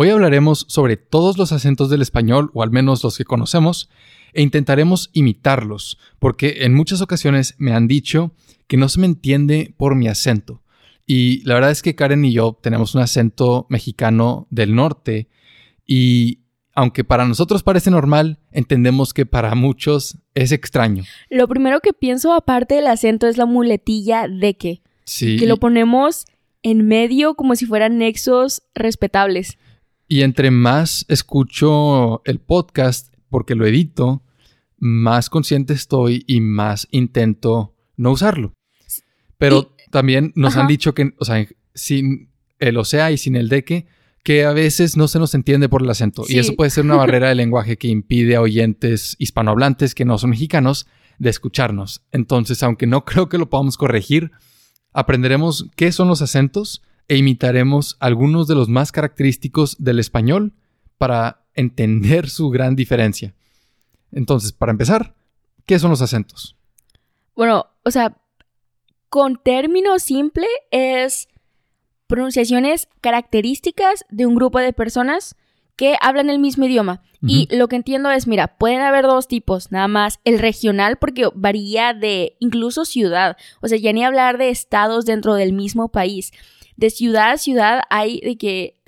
Hoy hablaremos sobre todos los acentos del español, o al menos los que conocemos, e intentaremos imitarlos, porque en muchas ocasiones me han dicho que no se me entiende por mi acento. Y la verdad es que Karen y yo tenemos un acento mexicano del norte y aunque para nosotros parece normal, entendemos que para muchos es extraño. Lo primero que pienso aparte del acento es la muletilla de que. Sí. Que lo ponemos en medio como si fueran nexos respetables. Y entre más escucho el podcast, porque lo edito, más consciente estoy y más intento no usarlo. Pero también nos han dicho que, o sea, sin el o sea y sin el de que, que a veces no se nos entiende por el acento. Y eso puede ser una barrera de lenguaje que impide a oyentes hispanohablantes que no son mexicanos de escucharnos. Entonces, aunque no creo que lo podamos corregir, aprenderemos qué son los acentos e imitaremos algunos de los más característicos del español para entender su gran diferencia. Entonces, para empezar, ¿qué son los acentos? Bueno, o sea, con término simple es pronunciaciones características de un grupo de personas que hablan el mismo idioma. Y lo que entiendo es, mira, pueden haber dos tipos, nada más el regional porque varía de incluso ciudad, o sea, ya ni hablar de estados dentro del mismo país. De ciudad a ciudad hay de que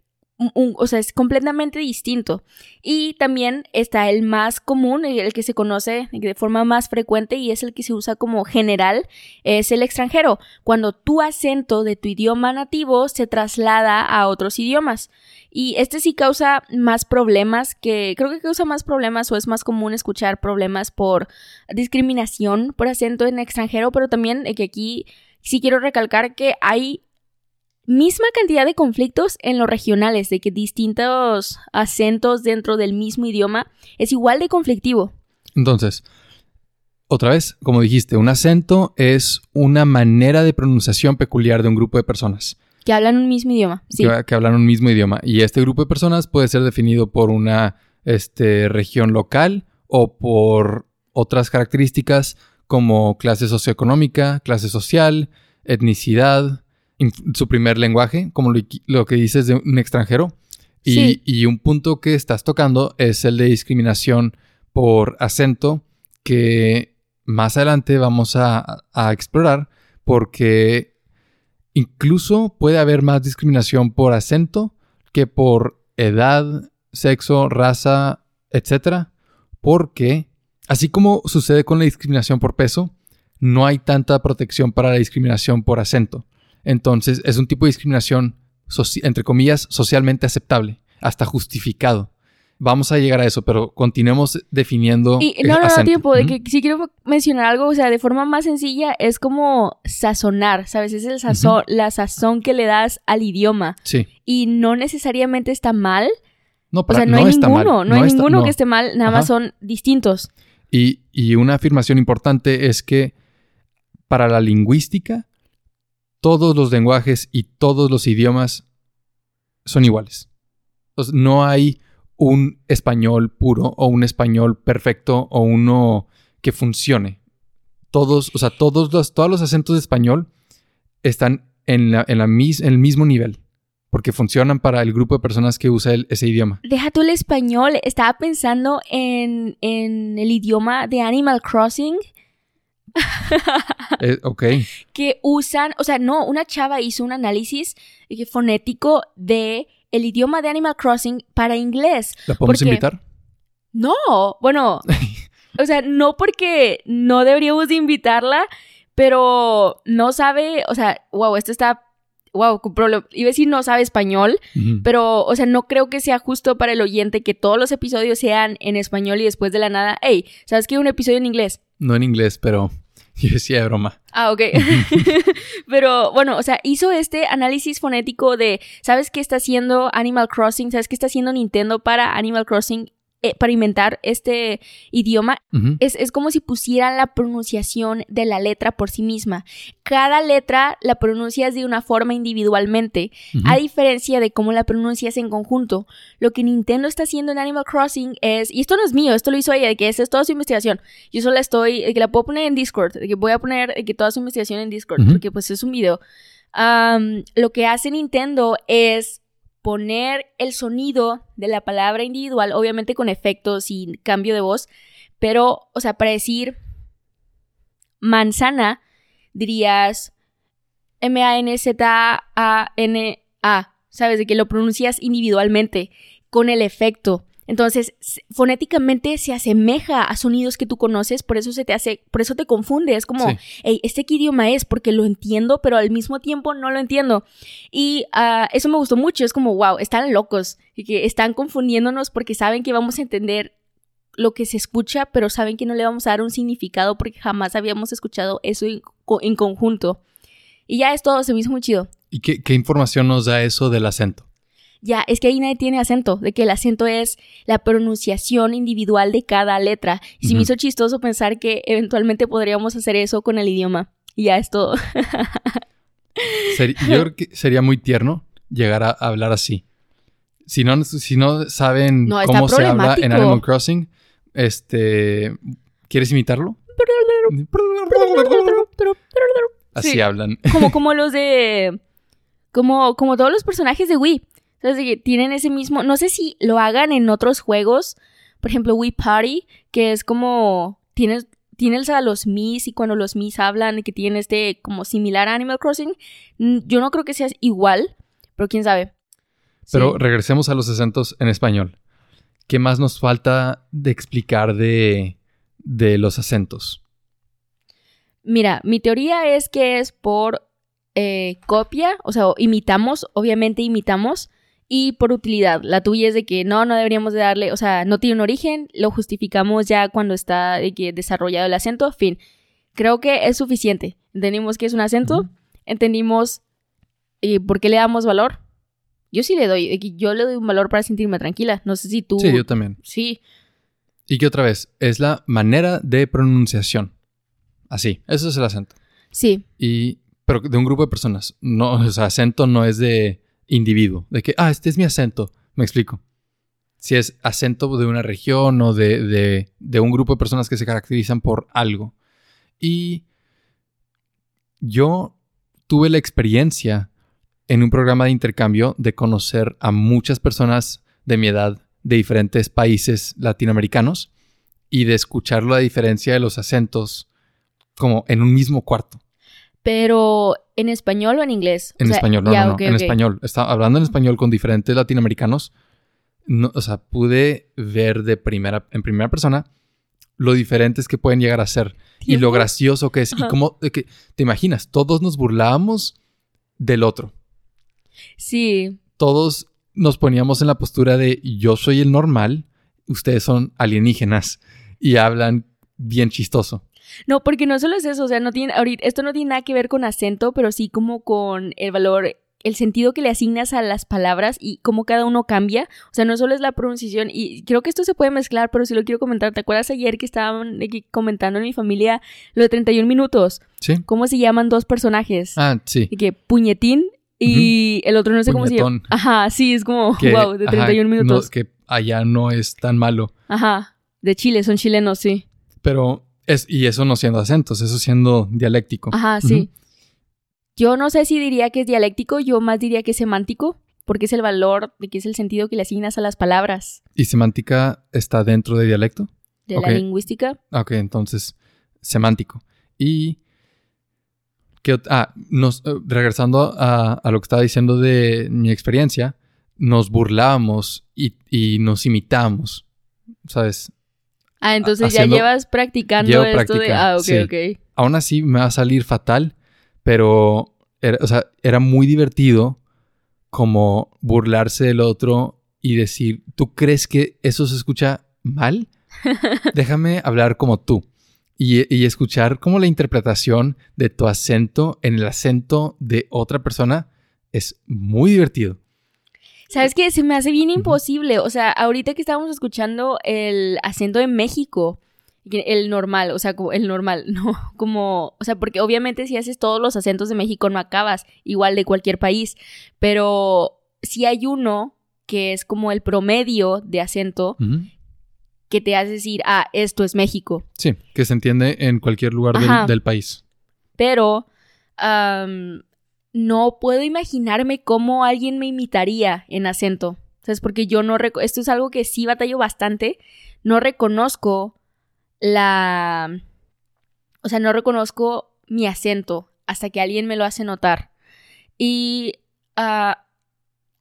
o sea, es completamente distinto. Y también está el más común, el que se conoce de forma más frecuente y es el que se usa como general, es el extranjero, cuando tu acento de tu idioma nativo se traslada a otros idiomas. Y este sí causa más problemas que, creo que causa más problemas o es más común escuchar problemas por discriminación por acento en extranjero, pero también que aquí sí quiero recalcar que hay misma cantidad de conflictos en los regionales, de que distintos acentos dentro del mismo idioma es igual de conflictivo. Entonces, otra vez, como dijiste, un acento es una manera de pronunciación peculiar de un grupo de personas. Que hablan un mismo idioma, sí. Que, hablan un mismo idioma. Y este grupo de personas puede ser definido por una este, región local o por otras características como clase socioeconómica, clase social, etnicidad, su primer lenguaje, como lo, que dices de un extranjero. Y, un punto que estás tocando es el de discriminación por acento, que más adelante vamos a, a explorar, porque incluso puede haber más discriminación por acento que por edad, sexo, raza, etc. Porque, así como sucede con la discriminación por peso, no hay tanta protección para la discriminación por acento. Entonces es un tipo de discriminación, entre comillas, socialmente aceptable, hasta justificado. Vamos a llegar a eso, pero continuemos definiendo. Y no, no, no, tiempo, de que si quiero mencionar algo, o sea, de forma más sencilla, es como sazonar, ¿sabes? Es el sazón, la sazón que le das al idioma. Sí. Y no necesariamente está mal. No, o sea, no, hay ninguno, no, hay ninguno que esté mal, nada más son distintos. Y, y una afirmación importante es que para la lingüística, todos los lenguajes y todos los idiomas son iguales. no hay un español puro o un español perfecto o uno que funcione. Todos, o sea, todos los, todos los acentos de español están en, la, en, la el mismo nivel. Porque funcionan para el grupo de personas que usa ese idioma. Deja tú el español. Estaba pensando en, en el idioma de Animal Crossing Eh, ok. Que usan, o sea, no, una chava hizo un análisis fonético de el idioma de Animal Crossing para inglés. ¿La podemos invitar? No, bueno, o sea, no porque no deberíamos invitarla, pero no sabe, o sea, wow, esto está wow, iba a decir no sabe español, pero, o sea, no creo que sea justo para el oyente que todos los episodios sean en español y después de la nada, hey, ¿sabes qué? Un episodio en inglés. No en inglés, pero yo decía de broma. Ah, ok. pero bueno, o sea, hizo este análisis fonético de, ¿sabes qué está haciendo Animal Crossing? ¿Sabes qué está haciendo Nintendo para Animal Crossing? Eh, para inventar este idioma, es, es como si pusieran la pronunciación de la letra por sí misma. Cada letra la pronuncias de una forma individualmente, a diferencia de cómo la pronuncias en conjunto. Lo que Nintendo está haciendo en Animal Crossing es, y esto no es mío, esto lo hizo ella, de que esa es toda su investigación. Yo solo estoy, de que la puedo poner en Discord, de que voy a poner de que toda su investigación en Discord, porque pues es un video. Lo que hace Nintendo es poner el sonido de la palabra individual, obviamente con efectos y cambio de voz, pero, o sea, para decir manzana, dirías M-A-N-Z-A-N-A, ¿sabes? De que lo pronuncias individualmente, con el efecto. Entonces, fonéticamente se asemeja a sonidos que tú conoces, por eso se te hace, por eso te confunde. Es como, Sí. hey, ¿este qué idioma es? Porque lo entiendo, pero al mismo tiempo no lo entiendo. Y ah, eso me gustó mucho. Es como, wow, están locos. Y que están confundiéndonos porque saben que vamos a entender lo que se escucha, pero saben que no le vamos a dar un significado porque jamás habíamos escuchado eso en, co- en conjunto. Y ya es todo, se me hizo muy chido. ¿Y qué, qué información nos da eso del acento? Ya, es que ahí nadie tiene acento, de que el acento es la pronunciación individual de cada letra. Y se me hizo chistoso pensar que eventualmente podríamos hacer eso con el idioma. Y ya es todo. Yo creo que sería muy tierno llegar a hablar así. Si no, si no saben No, cómo se habla en. Animal Crossing, este, ¿quieres imitarlo? Así Sí. hablan. como, como los de. Como, como todos los personajes de Wii. Entonces, que tienen ese mismo. No sé si lo hagan en otros juegos. Por ejemplo, Wii Party, que es como. Tienes, tienes a los Mis y cuando los Mis hablan y que tienen este como similar a Animal Crossing. Yo no creo que sea igual, pero quién sabe. Pero Sí. regresemos a los acentos en español. ¿Qué más nos falta de explicar de, de los acentos? Mira, mi teoría es que es por eh, copia, o sea, imitamos, obviamente imitamos, y por utilidad. La tuya es de que no, no deberíamos de darle, o sea, no tiene un origen, lo justificamos ya cuando está de que desarrollado el acento, fin. Creo que es suficiente. Entendimos que es un acento, Ujú. entendimos eh, por qué le damos valor. Yo sí le doy, yo le doy un valor para sentirme tranquila. No sé si tú... Sí, yo también. Sí, Y que otra vez, es la manera de pronunciación. Así, eso es el acento. sí, Y, pero de un grupo de personas. No, o sea, acento no es de individuo. De que, ah, este es mi acento. Me explico. Si es acento de una región o de, de, de un grupo de personas que se caracterizan por algo. Y yo tuve la experiencia en un programa de intercambio de conocer a muchas personas de mi edad de diferentes países latinoamericanos y de escuchar la diferencia de los acentos como en un mismo cuarto. pero ¿en español o en inglés? O En sea, español, no, no, no, en español. Estaba hablando en español con diferentes latinoamericanos. No, o sea, pude ver de primera, en primera persona lo diferentes que pueden llegar a ser y lo gracioso que es. Y cómo, que, te imaginas, todos nos burlábamos del otro. Sí, Todos nos poníamos en la postura de yo soy el normal, ustedes son alienígenas y hablan bien chistoso. No, porque no solo es eso, o sea, no tiene, ahorita, esto no tiene nada que ver con acento, pero sí como con el valor, el sentido que le asignas a las palabras y cómo cada uno cambia. O sea, no solo es la pronunciación, y creo que esto se puede mezclar, pero sí lo quiero comentar. ¿Te acuerdas ayer que estaban comentando en mi familia lo de 31 minutos? ¿Sí? ¿Cómo se llaman dos personajes? Ah, sí. De que puñetín y el otro no sé cómo se llama. Ajá, sí, es como, Que, wow, de ajá, 31 no, minutos. que allá no es tan malo. Ajá, de Chile, son chilenos, sí. Pero es, y eso no siendo acentos, eso siendo dialéctico. Ajá, sí. Yo no sé si diría que es dialéctico, yo más diría que es semántico, porque es el valor, de que es el sentido que le asignas a las palabras ¿Y semántica está dentro de dialecto? de la lingüística. Ok, entonces, semántico. Y. ¿qué ot- ah, nos, eh, regresando a, a lo que estaba diciendo de mi experiencia, nos burlábamos y, y nos imitábamos. ¿Sabes? Ah, entonces haciendo- ya llevas practicando Llevo esto de... Ah, ok, sí. ok. Aún así me va a salir fatal, pero era, o sea, era muy divertido como burlarse del otro y decir, ¿tú crees que eso se escucha mal? Déjame hablar como tú. Y, y escuchar como la interpretación de tu acento en el acento de otra persona es muy divertido. ¿Sabes qué? Se me hace bien imposible. O sea, ahorita que estábamos escuchando el acento de México, el normal, o sea, como el normal, no, como, o sea, porque obviamente si haces todos los acentos de México no acabas igual de cualquier país, pero si hay uno que es como el promedio de acento que te hace decir, ah, esto es México. Sí, que se entiende en cualquier lugar del, país. Pero am, no puedo imaginarme cómo alguien me imitaría en acento. ¿Sabes? Porque yo no... Esto es algo que sí batallo bastante. No reconozco la... O sea, no reconozco mi acento hasta que alguien me lo hace notar. Y ah,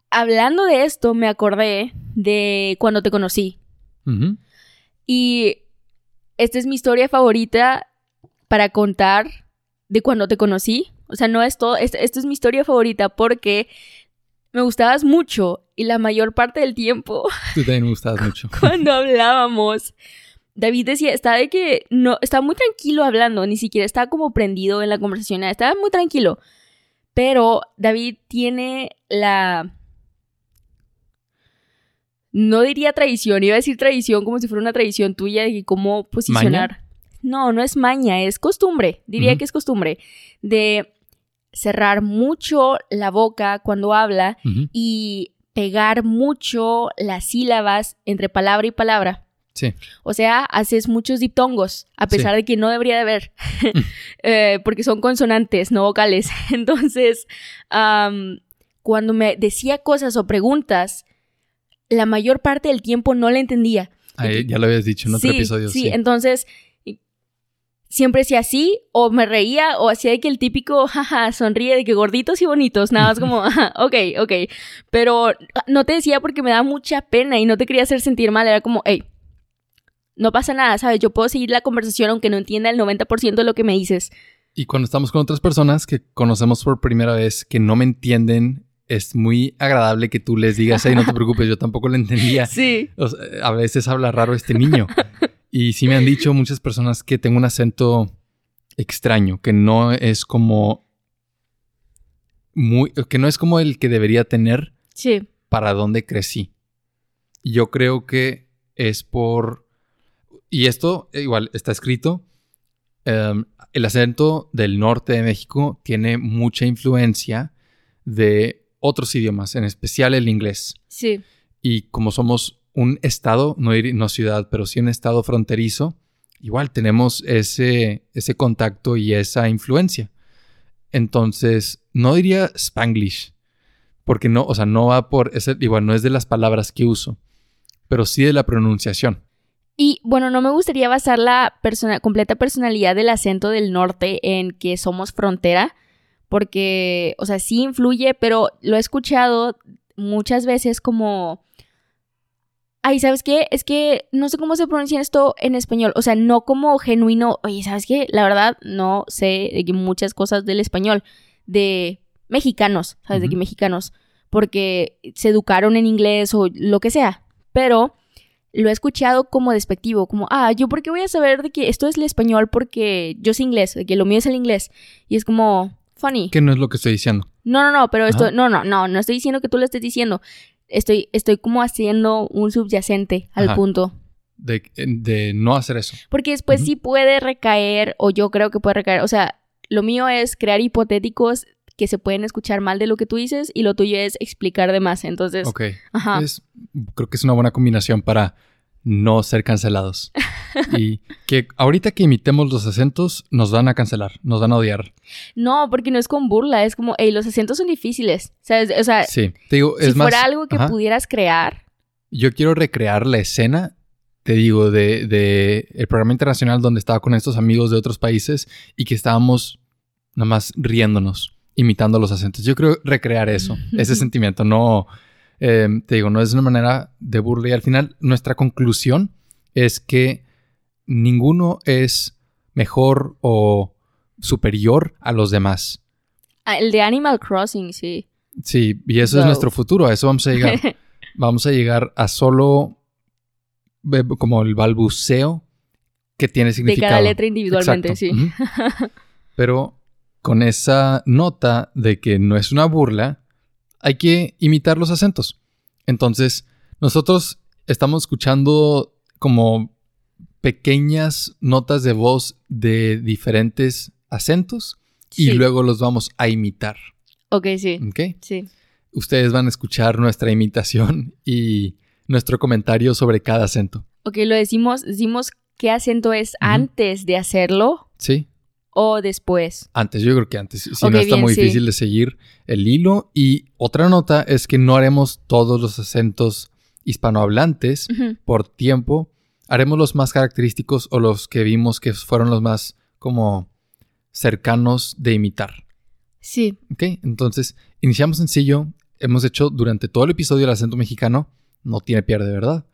hablando de esto, me acordé de cuando te conocí. Y esta es mi historia favorita para contar de cuando te conocí. O sea, no es todo. Esta, es mi historia favorita porque me gustabas mucho y la mayor parte del tiempo Tú también me gustabas mucho. cuando hablábamos. David decía, estaba de que no, estaba muy tranquilo hablando, ni siquiera estaba como prendido en la conversación, estaba muy tranquilo. Pero David tiene la... No diría tradición, iba a decir tradición como si fuera una tradición tuya de cómo posicionar. No, no es maña, es costumbre, diría que es costumbre, de cerrar mucho la boca cuando habla y pegar mucho las sílabas entre palabra y palabra. Sí. O sea, haces muchos diptongos, a pesar de que no debería de haber, Eh, porque son consonantes, no vocales. Entonces, cuando me decía cosas o preguntas, la mayor parte del tiempo no le entendía. Ya lo habías dicho en otro sí, episodio. sí, Sí, entonces siempre hacía así, o me reía, o hacía de que el típico, jaja, sonríe de que gorditos y bonitos, nada más como, "Ajá, ok, ok. Pero no te decía porque me daba mucha pena y no te quería hacer sentir mal, era como, hey, no pasa nada, ¿sabes? Yo puedo seguir la conversación aunque no entienda el 90% de lo que me dices. Y cuando estamos con otras personas que conocemos por primera vez que no me entienden, es muy agradable que tú les digas, hey, no te preocupes, yo tampoco lo entendía. Sí. O sea, a veces habla raro este niño. Y sí me han dicho muchas personas que tengo un acento extraño, que no es como muy, que no es como el que debería tener Sí. para dónde crecí. Yo creo que es por, y esto eh, igual está escrito, em, el acento del norte de México tiene mucha influencia de otros idiomas, en especial el inglés. Sí. Y como somos un estado, no, no ciudad, pero sí un estado fronterizo, igual tenemos ese, ese contacto y esa influencia. Entonces, no diría spanglish, porque no, o sea, no va por, ese, igual no es de las palabras que uso, pero sí de la pronunciación. Y bueno, no me gustaría basar la persona- completa personalidad del acento del norte en que somos frontera, porque, o sea, sí influye, pero lo he escuchado muchas veces como... Ay, ¿sabes qué? Es que no sé cómo se pronuncia esto en español. O sea, no como genuino. Oye, ¿sabes qué? La verdad, no sé de que muchas cosas del español. De mexicanos, ¿sabes? De que mexicanos. Porque se educaron en inglés o lo que sea. Pero lo he escuchado como despectivo, como, ah, yo por qué voy a saber de que esto es el español porque yo sé inglés, de que lo mío es el inglés. Y es como, funny. Que no es lo que estoy diciendo. No, no, no, pero esto, Ajá. no, no, no, no estoy diciendo que tú lo estés diciendo. Estoy, estoy como haciendo un subyacente al Ajá. punto. De, de no hacer eso. Porque después sí puede recaer, o yo creo que puede recaer. O sea, lo mío es crear hipotéticos que se pueden escuchar mal de lo que tú dices, y lo tuyo es explicar de más. Entonces, Ok. ajá. Es- creo que es una buena combinación para no ser cancelados. y que ahorita que imitemos los acentos, nos van a cancelar, nos van a odiar. No, porque no es con burla, es como, hey, los acentos son difíciles. ¿Sabes? O sea, Sí, te digo, si es más. fuera algo que ajá, pudieras crear, Yo quiero recrear la escena, te digo, de, de el programa internacional donde estaba con estos amigos de otros países y que estábamos nada más riéndonos, imitando los acentos. Yo creo recrear eso, ese sentimiento. No, eh, te digo, no es una manera de burla y al final nuestra conclusión es que ninguno es mejor o superior a los demás. ah, el de Animal Crossing, sí. Sí, y eso es nuestro futuro, a eso vamos a llegar. vamos a llegar a solo ve- como el balbuceo que tiene de significado. cada letra individualmente, Exacto. sí. Pero con esa nota de que no es una burla, hay que imitar los acentos. Entonces, nosotros estamos escuchando como pequeñas notas de voz de diferentes acentos y luego los vamos a imitar. Ok, sí. ¿Ok? Sí. Ustedes van a escuchar nuestra imitación y nuestro comentario sobre cada acento. Ok, lo decimos, decimos qué acento es antes de hacerlo ¿Sí? o después. Antes, yo creo que antes. Si no está bien, muy sí. difícil de seguir el hilo. Y otra nota es que no haremos todos los acentos hispanohablantes por tiempo. Haremos los más característicos o los que vimos que fueron los más como cercanos de imitar. Sí. ¿Ok? Entonces, iniciamos sencillo. Hemos hecho durante todo el episodio el acento mexicano. No tiene pierde, ¿verdad?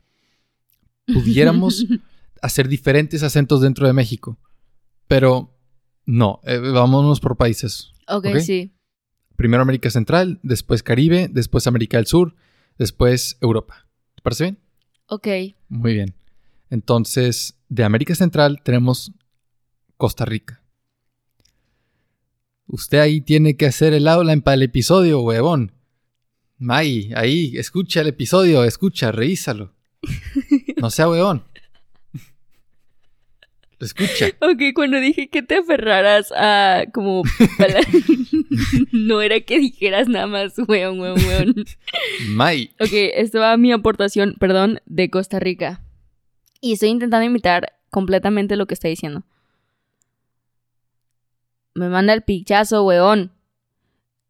Pudiéramos hacer diferentes acentos dentro de México. Pero no, eh, vámonos por países. ok, Ok. sí. Primero América Central, después Caribe, después América del Sur, después Europa. ¿Te parece bien? Ok. Muy bien. Entonces, de América Central tenemos Costa Rica. Usted ahí tiene que hacer el aula para el episodio, huevón. May, ahí, escucha el episodio, escucha, revísalo. No sea huevón. Lo escucha. Ok, cuando dije que te aferraras a como... pala- no era que dijeras nada más, weón, weón, weón. May. Ok, esto va mi aportación, perdón, de Costa Rica. Y estoy intentando imitar completamente lo que está diciendo. Me manda el pichazo, weón.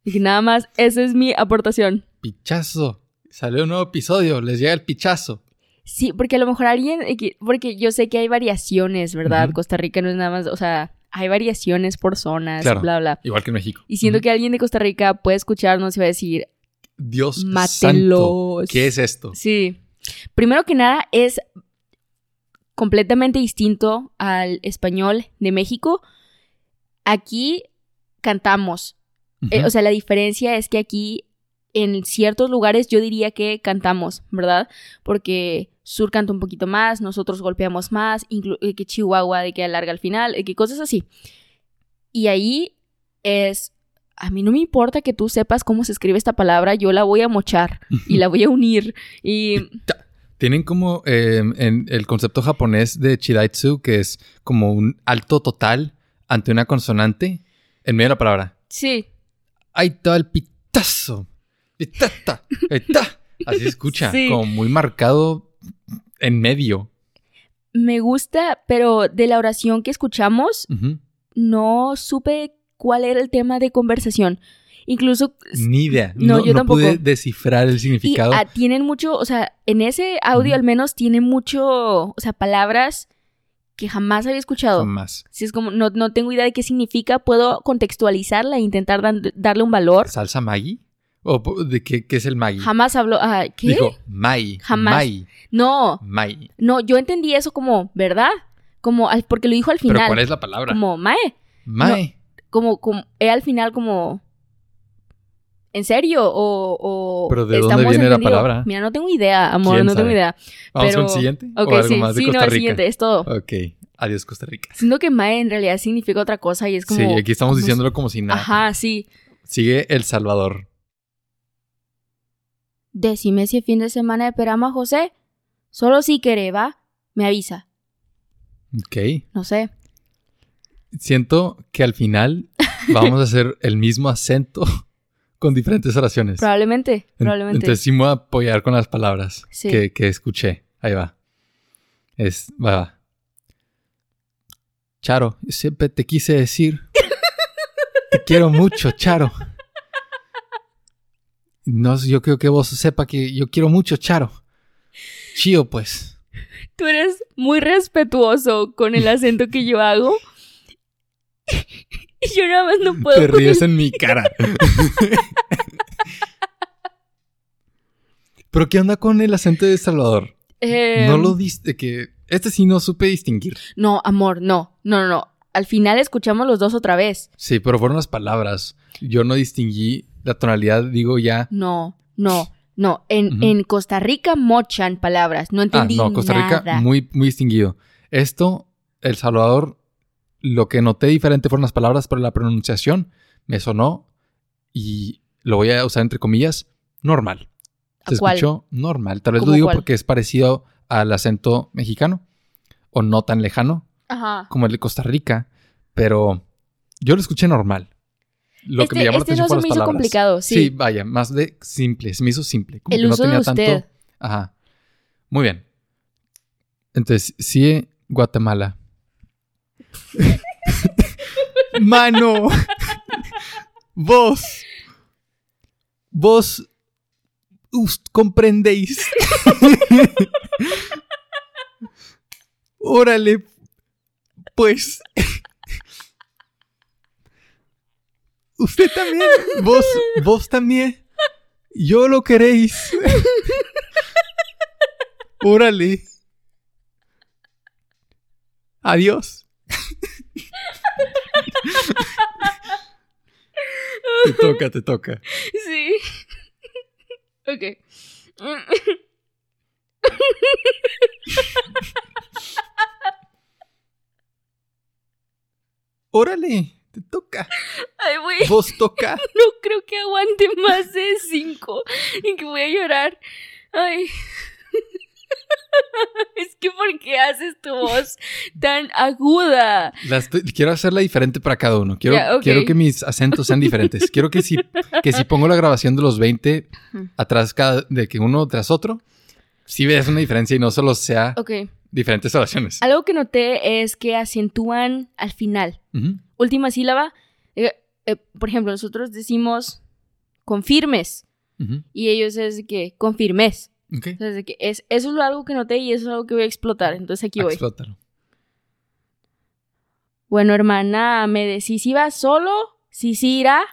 Y nada más, esa es mi aportación. Pichazo. Salió un nuevo episodio, les llega el pichazo. Sí, porque a lo mejor alguien, eh, que- porque yo sé que hay variaciones, ¿verdad? Costa Rica no es nada más, o sea, hay variaciones por zonas, Claro. bla, bla. Igual que en México. Y siento que alguien de Costa Rica puede escucharnos y va a decir, Dios santo. mátelos. ¿Qué es esto? Sí. Primero que nada, es completamente distinto al español de México. Aquí cantamos. Eh, o sea, la diferencia es que aquí, en ciertos lugares, yo diría que cantamos, ¿verdad? Porque Sur canta un poquito más, nosotros golpeamos más, eh, que Chihuahua de que alarga al final, eh, que cosas así. Y ahí es. A mí no me importa que tú sepas cómo se escribe esta palabra, yo la voy a mochar y la voy a unir. Y Tienen como eh, en el concepto japonés de Chidaitsu, que es como un alto total ante una consonante en medio de la palabra. sí, Ahí está el pitazo. Pitata. Pitá. Así se escucha, Sí. como muy marcado en medio. me gusta, pero de la oración que escuchamos, no supe cuál era el tema de conversación. Incluso Ni idea. No, No, yo no tampoco. pude descifrar el Y significado. ah, tienen mucho, o sea, en ese audio al menos tiene mucho, o sea, palabras que jamás había escuchado. Jamás. Si es como, no, no tengo idea de qué significa, puedo contextualizarla e intentar dan- darle un valor. ¿Salsa Maggi? ¿O de qué, qué es el Maggi? Jamás hablo, ah, ¿qué? Dijo Mai. Jamás. Mai. no, Mai. no, yo entendí eso como, ¿verdad? Como, al- porque lo dijo al ¿Pero final. cuál es la palabra? Como, mae, Mai. como, como, eh, al final como... ¿En serio? ¿O, o ¿Pero de dónde viene la palabra? Mira, no tengo idea, amor, ¿Quién no tengo idea. ¿Vamos pero- con el siguiente? Ok, ¿O algo sí, más de sí, Costa no, el siguiente, es todo. Ok. Adiós, Costa Rica. Siento que Mae en realidad significa otra cosa y es como... sí, aquí estamos como- diciéndolo como si nada. Ajá, sí. Sigue El Salvador. Decime si el fin de semana esperamos a José. Solo si quiere, ¿va? Me avisa. Ok. No sé. Siento que al final vamos a hacer el mismo acento con diferentes oraciones. Probablemente, En- probablemente. Entonces sí me voy a apoyar con las palabras Sí. que, que escuché. Ahí va. Es, va, va. Charo, siempre te quise decir. te quiero mucho, Charo. No, yo creo que vos sepa que yo quiero mucho, Charo. Chío, pues. Tú eres muy respetuoso con el acento que yo hago. y yo nada más no puedo. Te ríes en mi cara. Pero ¿qué onda con el acento de Salvador? Eh, No lo diste que este sí no supe distinguir. No, amor, no. No, no, no. Al final escuchamos los dos otra vez. Sí, pero fueron las palabras. Yo no distinguí la tonalidad, digo ya. No, no, no. En, en Costa Rica mochan palabras. No Ah, entendí no, Costa Rica nada. muy muy distinguido. Esto El Salvador lo que noté diferente fueron las palabras, pero la pronunciación me sonó y lo voy a usar entre comillas normal. ¿A Se cuál? escuchó normal. Tal vez lo ¿Cómo digo cuál? porque es parecido al acento mexicano o no tan lejano Ajá. como el de Costa Rica, pero yo lo escuché normal. Lo Este- que me llamó este la atención no se me hizo palabras. complicado, sí. vaya, más de simple, se me hizo simple. Como El que no uso de tenía usted. tanto. Ajá. Muy bien. Entonces, sí, Guatemala. Mano. Vos. Vos. comprendéis. Órale. Pues. Usted también. Vos. Vos también. Yo lo queréis. Órale. Adiós. Te toca, te toca. Sí. ok. Órale, te toca. Ay, güey. Vos toca. No creo que aguante más de cinco. Y que voy a llorar. Ay. Es que ¿por qué haces tu voz tan aguda? Estoy- quiero hacerla diferente para cada uno. Quiero, que mis acentos sean diferentes. quiero que si, que si pongo la grabación de los 20 Ujú. atrás cada, de que uno tras otro, si veas una diferencia y no solo sea diferentes oraciones. Algo que noté es que acentúan al final. Última sílaba. eh, eh, por ejemplo, nosotros decimos confirmes. Ujú. Y ellos es que confirmes. Ok. O sea, es de que es, eso es algo que noté y eso es algo que voy a explotar. Entonces aquí voy. Explótalo. Bueno, hermana, me decís si vas solo, si sí irá,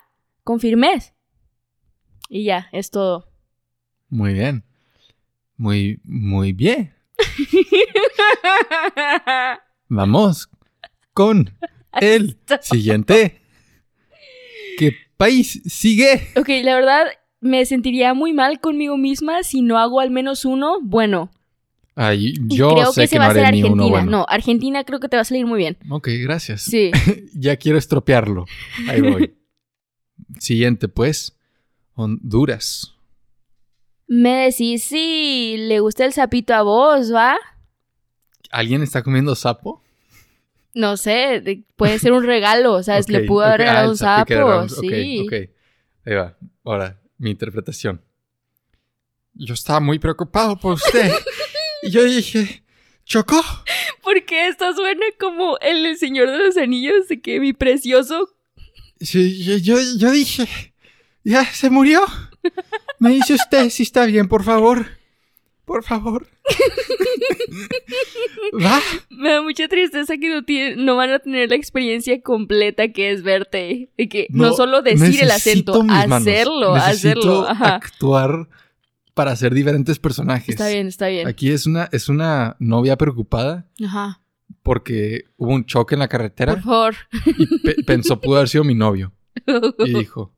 confirmes. Y ya, es todo. Muy bien. Muy, muy bien. Vamos con el siguiente. ¿Qué país sigue? ok, la verdad, me sentiría muy mal conmigo misma si no hago al menos uno bueno. Ay, Y yo creo sé que que, se no va a hacer Argentina. uno bueno. No, Argentina creo que te va a salir muy bien. Ok, gracias. Sí. ya quiero estropearlo. Ahí voy. Siguiente, pues. Honduras. me decís si le gusta el sapito a vos, ¿va? ¿Alguien está comiendo sapo? No sé, de- puede ser un regalo, o sea, Ok, le pudo haber ok, ah, regalado un sapo sí. Ok, ok. Ahí va. Ahora, mi interpretación. Yo estaba muy preocupado por usted. y yo dije, ¿chocó? Porque esto suena como el, Señor de los Anillos, de que mi precioso. Sí, yo, yo, yo dije, ¿ya se murió? Me dice usted si está bien, por favor. Por favor. ¿Va? Me da mucha tristeza que no, tiene- no van a tener la experiencia completa que es verte. De que no, solo decir el acento, hacerlo, Necesito hacerlo. Ajá. actuar para hacer diferentes personajes. Está bien, está bien. Aquí es una, es una novia preocupada Ajá. porque hubo un choque en la carretera Por favor. y pe- pensó pudo haber sido mi novio. Y dijo,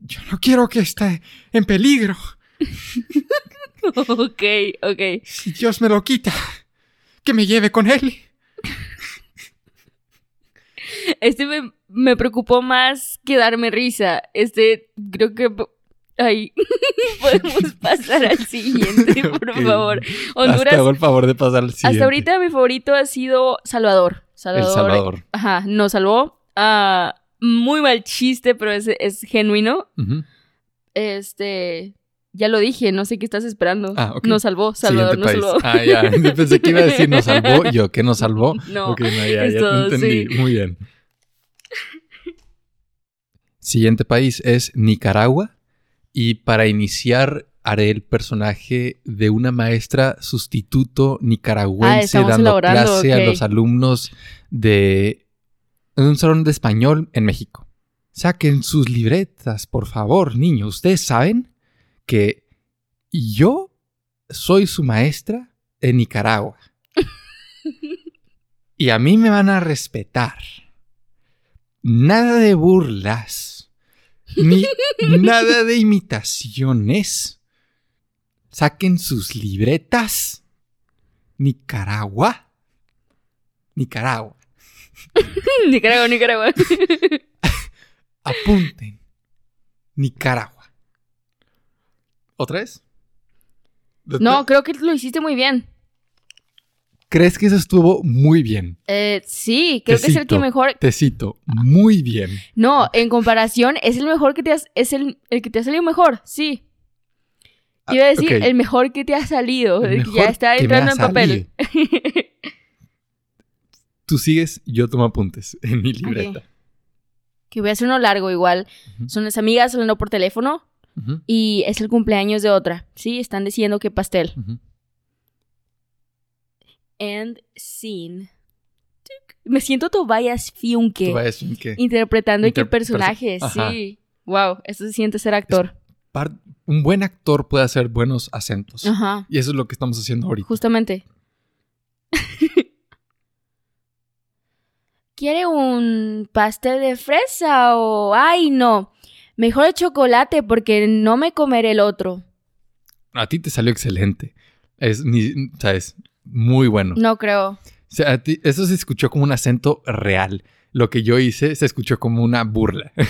yo no quiero que esté en peligro. ok, ok. Si Dios me lo quita, que me lleve con él. Este me, me preocupó más que darme risa. Este, creo que. Ay, podemos pasar al siguiente, por favor. Hasta Honduras, hago el favor de pasar al siguiente. hasta ahorita mi favorito ha sido Salvador. El Salvador. Salvador. Ajá, nos salvó. Ah, muy mal chiste, pero es, es genuino. Este. Ya lo dije, no sé qué estás esperando. Ah, ok. Nos salvó, Salvador Siguiente nos país. salvó. Ah, ya. Pensé que iba a decir nos salvó. Yo, ¿qué nos salvó? No, no, ya, te entendí. sí. Muy bien. Siguiente país es Nicaragua. Y para iniciar, haré el personaje de una maestra sustituto Ah, nicaragüense dando clase a los alumnos de un salón de español en México. Saquen sus libretas, por favor, niños. Ustedes saben que yo soy su maestra en Nicaragua. y a mí me van a respetar. Nada de burlas. Ni nada de imitaciones. Saquen sus libretas. Nicaragua. Nicaragua. Nicaragua, Nicaragua. Apunten. Nicaragua. ¿Otra vez? No, creo que lo hiciste muy bien. ¿Crees que eso estuvo muy bien? Eh, sí, creo Te que es el que mejor. Te cito, muy bien. No, en comparación, es el mejor que te has, es el, el que te ha salido mejor, sí. Ah, Iba a decir ok. el mejor que te ha salido, El el que ya está que me entrando ha en papel. Tú sigues, yo tomo apuntes en mi libreta. que voy a hacer uno largo igual. Son las amigas hablando por teléfono Y es el cumpleaños de otra. Sí, están diciendo que pastel. ujú. End scene. Me siento Tobias Fiunke decir que interpretando Inter- qué personaje. perso-. Sí. Wow, eso se siente ser actor. un buen actor puede hacer buenos acentos. Ajá. Y eso es lo que estamos haciendo ahorita. Justamente. ¿Quiere un pastel de fresa o... Ay, no. Mejor de chocolate porque no me comeré el otro. A ti te salió excelente. Es, ni, sabes, muy bueno. No creo. O sea, a ti- eso se escuchó como un acento real. Lo que yo hice se escuchó como una burla.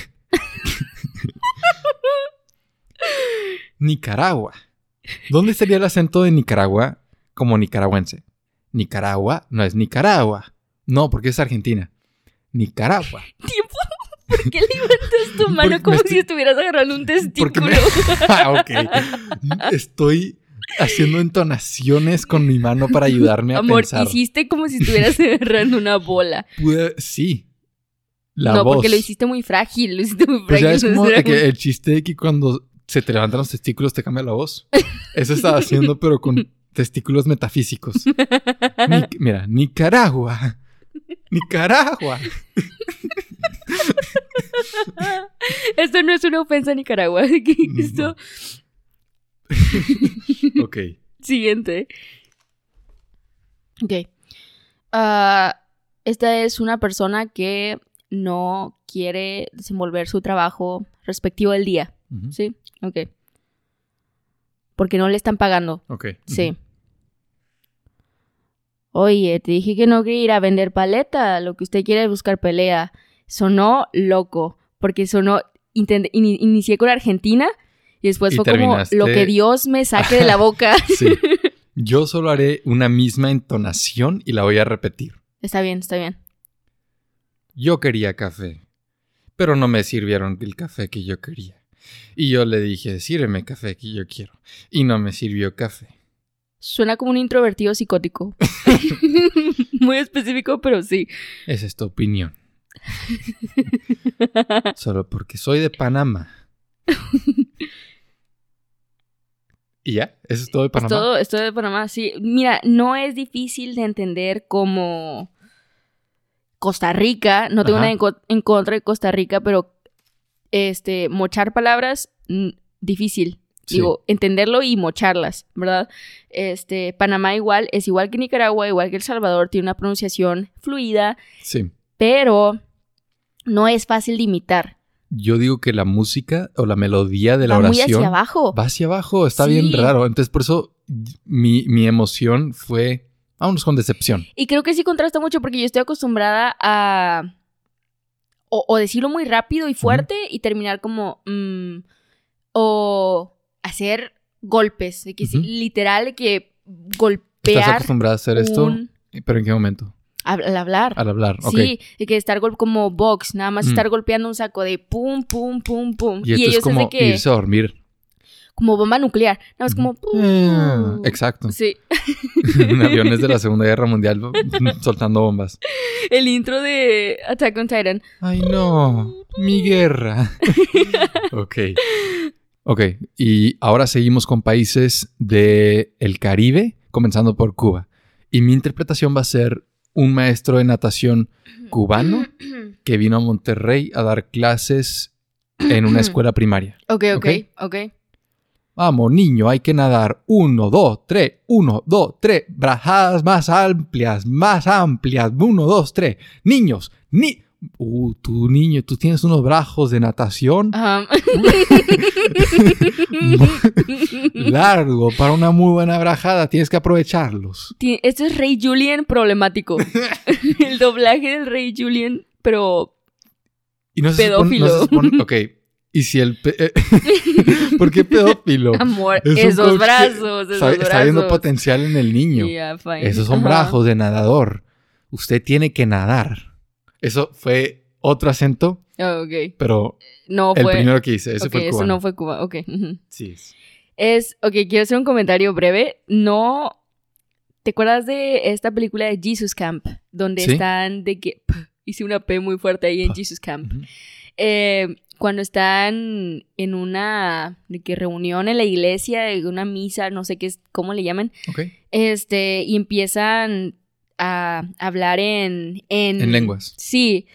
Nicaragua. ¿Dónde sería el acento de Nicaragua como nicaragüense? Nicaragua no es Nicaragua. No, porque es Argentina. Nicaragua. ¿Tiempo? ¿Por qué levantas tu mano como estoy- si estuvieras agarrando un testículo? me... Ah, ok. Estoy haciendo entonaciones con mi mano para ayudarme a Amor, pensar. hiciste como si estuvieras agarrando una bola. Pude- Sí. La no, voz. porque lo hiciste muy frágil. Lo hiciste muy Pues frágil. ya es como que el chiste de que cuando se te levantan los testículos te cambia la voz. Eso estaba haciendo, pero con testículos metafísicos. Ni- mira, Nicaragua. Nicaragua. Esto no es una ofensa a Nicaragua. Esto... Ok. Siguiente. Ok. Ah, esta es una persona que no quiere desenvolver su trabajo respectivo del día. ¿Sí? Ok. Porque no le están pagando. Ok. Sí. Oye, te dije que no quería ir a vender paleta. Lo que usted quiere es buscar pelea. Sonó loco. Porque sonó. inicié con Argentina. Y después Y fue como lo que Dios me saque de la boca. Sí. Yo solo haré una misma entonación y la voy a repetir. está bien, está bien. Yo quería café, pero no me sirvieron el café que yo quería. Y yo le dije, sírveme café que yo quiero. Y no me sirvió café. Suena como un introvertido psicótico. Muy específico, pero sí. Esa es tu opinión. Solo porque soy de Panamá. ¿Y ya? ¿Eso es todo de Es Panamá? todo, esto de Panamá, sí. Mira, no es difícil de entender como Costa Rica. No tengo Ajá. nada en, co- en contra de Costa Rica, pero este, mochar palabras, difícil. Sí. Digo, entenderlo y mocharlas, ¿verdad? Este, Panamá igual, es igual que Nicaragua, igual que El Salvador, tiene una pronunciación fluida, Sí. Pero no es fácil de imitar. Yo digo que la música o la melodía de la Va muy oración hacia abajo. va hacia abajo. Está Sí. bien raro. Entonces, por eso mi, mi emoción fue, vámonos con decepción. Y creo que sí contrasta mucho porque yo estoy acostumbrada a o, o decirlo muy rápido y fuerte y terminar como mm, o hacer golpes, de que literal de que ¿Estás golpear acostumbrada a hacer esto? ¿Pero en qué momento? Al, hablar. Al hablar. Ok. Sí, de que estar como box, nada más Mm. estar golpeando un saco de pum, pum, pum, pum. Y esto ellos es como que irse a dormir. como bomba nuclear, nada más como pum. Ah, exacto. Sí, en aviones de la Segunda Guerra Mundial soltando bombas. el intro de Attack on Titan. Ay, no. Mi guerra. ok. Ok. Y ahora seguimos con países del el Caribe, comenzando por Cuba. Y mi interpretación va a ser un maestro de natación cubano que vino a Monterrey a dar clases en una escuela primaria. Ok, ok, Ok. ok. Vamos, niño, hay que nadar. Uno, dos, tres. Uno, dos, tres. Brajadas más amplias, más amplias. Uno, dos, tres. Niños, ni. Uh, tu niño, tú tienes unos brazos de natación Ajá. largo para una muy buena brajada. Tienes que aprovecharlos. Esto es Rey Julian problemático. el doblaje del Rey Julian, pero Y no se supone- no Pedófilo. se supone- ok, ¿Y si el... eh, ¿Por qué pedófilo? Amor, Es esos brazos, esos Está, brazos. está viendo potencial en el niño. Yeah. Esos son brazos de nadador. Usted tiene que nadar. Eso fue otro acento, Oh, ok. pero No el fue. primero que hice. Ese fue el eso cubano. no fue Cuba. Ok. Sí. es. Es, ok, quiero hacer un comentario breve. No. ¿Te acuerdas de esta película de Jesus Camp? Donde Sí. están de que. Hice una P muy fuerte ahí en. Jesus Camp. Eh, cuando están en una de que reunión en la iglesia, de una misa, no sé qué es, cómo le llaman, Ok. este, y empiezan a hablar en, en... En lenguas. Sí.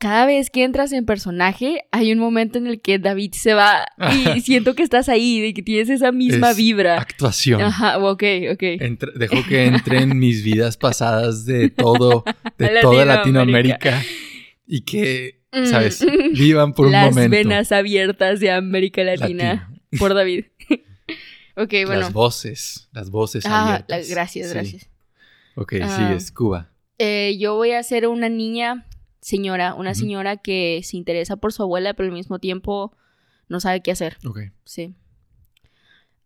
Cada vez que entras en personaje, hay un momento en el que David se va y siento que estás ahí, de que tienes esa misma Es vibra. Actuación. Ajá, ok, ok. Dejó que entre en mis vidas pasadas de todo, de Latinoamérica. toda Latinoamérica. Y que, Mm. ¿sabes? Vivan por un Las momento. venas abiertas de América Latina. Por David. ok, bueno. Las voces, las voces Ah, abiertas. gracias, Sí. gracias. Ok, Ah. sigues, Cuba. Eh, yo voy a ser una niña, señora, una Ujú. señora que se interesa por su abuela, pero al mismo tiempo no sabe qué hacer. Ok. Sí.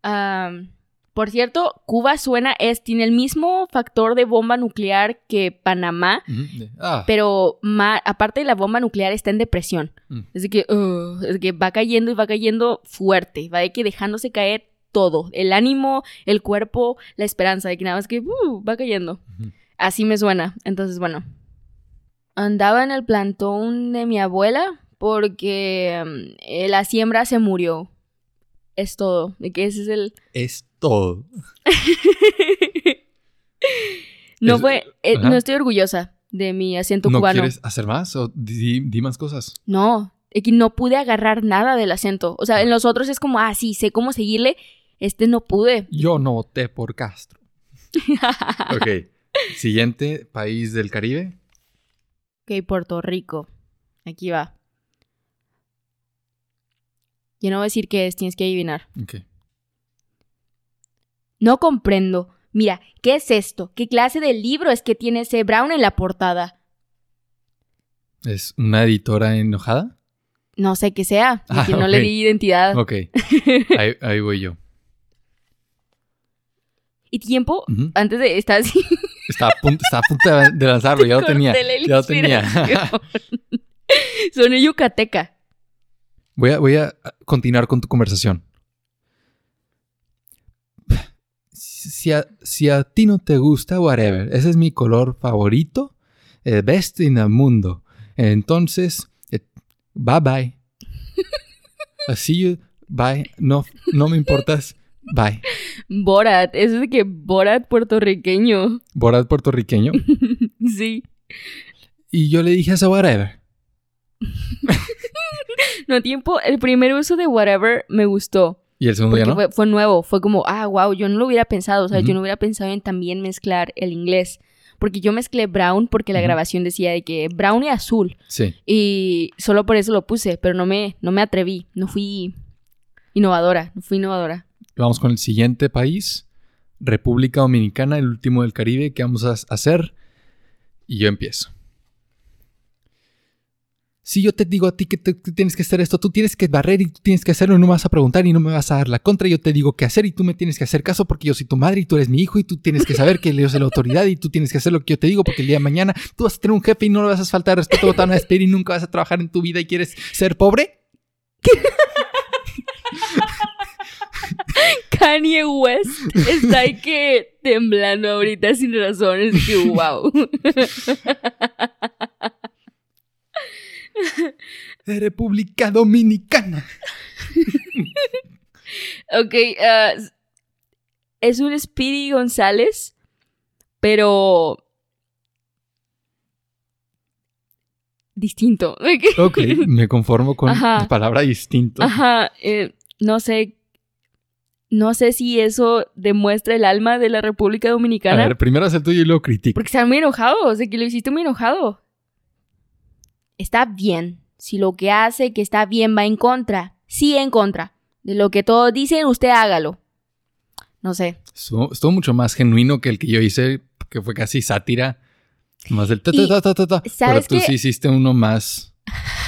Am, por cierto, Cuba suena, es, tiene el mismo factor de bomba nuclear que Panamá, Ujú, de- Ah, pero ma- aparte de la bomba nuclear está en depresión. Mm. Es de que, uh, es de que va cayendo y va cayendo fuerte, va de que dejándose caer todo, el ánimo, el cuerpo, la esperanza, de que nada más que uh, va cayendo. Ujú. Así me suena. Entonces, bueno. Andaba en el plantón de mi abuela porque mm, eh, la siembra se murió. Es todo. De que ese es el. es todo. no Es- fue. eh, no estoy orgullosa de mi acento ¿No cubano. quieres hacer más? ¿O di, di más cosas? No. Es que no pude agarrar nada del acento. O sea, en los otros es como, ah, sí, sé cómo seguirle. Este no pude. Yo no voté por Castro. Ok. Siguiente país del Caribe. Ok, Puerto Rico. Aquí va. Yo no voy a decir qué es, tienes que adivinar. Ok. No comprendo. Mira, ¿qué es esto? ¿Qué clase de libro es que tiene ese Brown en la portada? ¿Es una editora enojada? No sé qué sea. Ah, que no le di identidad. Ok. Ahí, ahí voy yo. Y tiempo, antes de estar así. Estaba a punto, estaba a punto de- lanzarlo, ya lo tenía. Ya lo tenía. Soné yucateca. Voy a, voy a continuar con tu conversación. Si a, si a ti no te gusta, whatever. Ese es mi color favorito. El best in el mundo. Entonces, eh, bye bye. Así you. Bye. No, no me importas. Bye. Borat. Eso es de que Borat puertorriqueño. Borat puertorriqueño. Sí. Y yo le dije eso, whatever. No, tiempo. El primer uso de whatever me gustó. Y el segundo ya no. fue, fue nuevo, fue como, ah, wow, yo no lo hubiera pensado, o sea, yo no hubiera pensado en también mezclar el inglés. Porque yo mezclé brown porque la grabación decía de que brown y azul. Sí. Y solo por eso lo puse, pero no me, no me atreví, no fui innovadora, no fui innovadora. Vamos con el siguiente país. República Dominicana, el último del Caribe que vamos a hacer. Y yo empiezo. Si yo te digo a ti que tienes que hacer esto, tú tienes que barrer y tú tienes que hacerlo y no me vas a preguntar y no me vas a dar la contra. Yo te digo qué hacer y tú me tienes que hacer caso porque yo soy tu madre y tú eres mi hijo y tú tienes que saber que yo soy la autoridad y tú tienes que hacer lo que yo te digo porque el día de mañana tú vas a tener un jefe y no le vas a faltar respeto, te van a despedir y nunca vas a trabajar en tu vida y quieres ser pobre. Kanye West está ahí que temblando ahorita sin razón, es que wow. De República Dominicana. ok, ah, es un Speedy González, pero distinto. Ok, me conformo con Ajá. la palabra distinto. Ajá, eh, no sé. No sé si eso demuestra el alma de la República A Dominicana. ver, primero haz el tuyo y luego critico. Porque están muy enojados, de que lo hiciste muy enojado. Está bien. Si lo que hace que está bien va en contra, sí en contra. De lo que todos dicen, usted hágalo. No sé. Estuvo, estuvo mucho más genuino que el que yo hice, que fue casi sátira. Más del ta, ta, ta, ta, ta, ta. Pero ¿sabes tú sí hiciste uno más.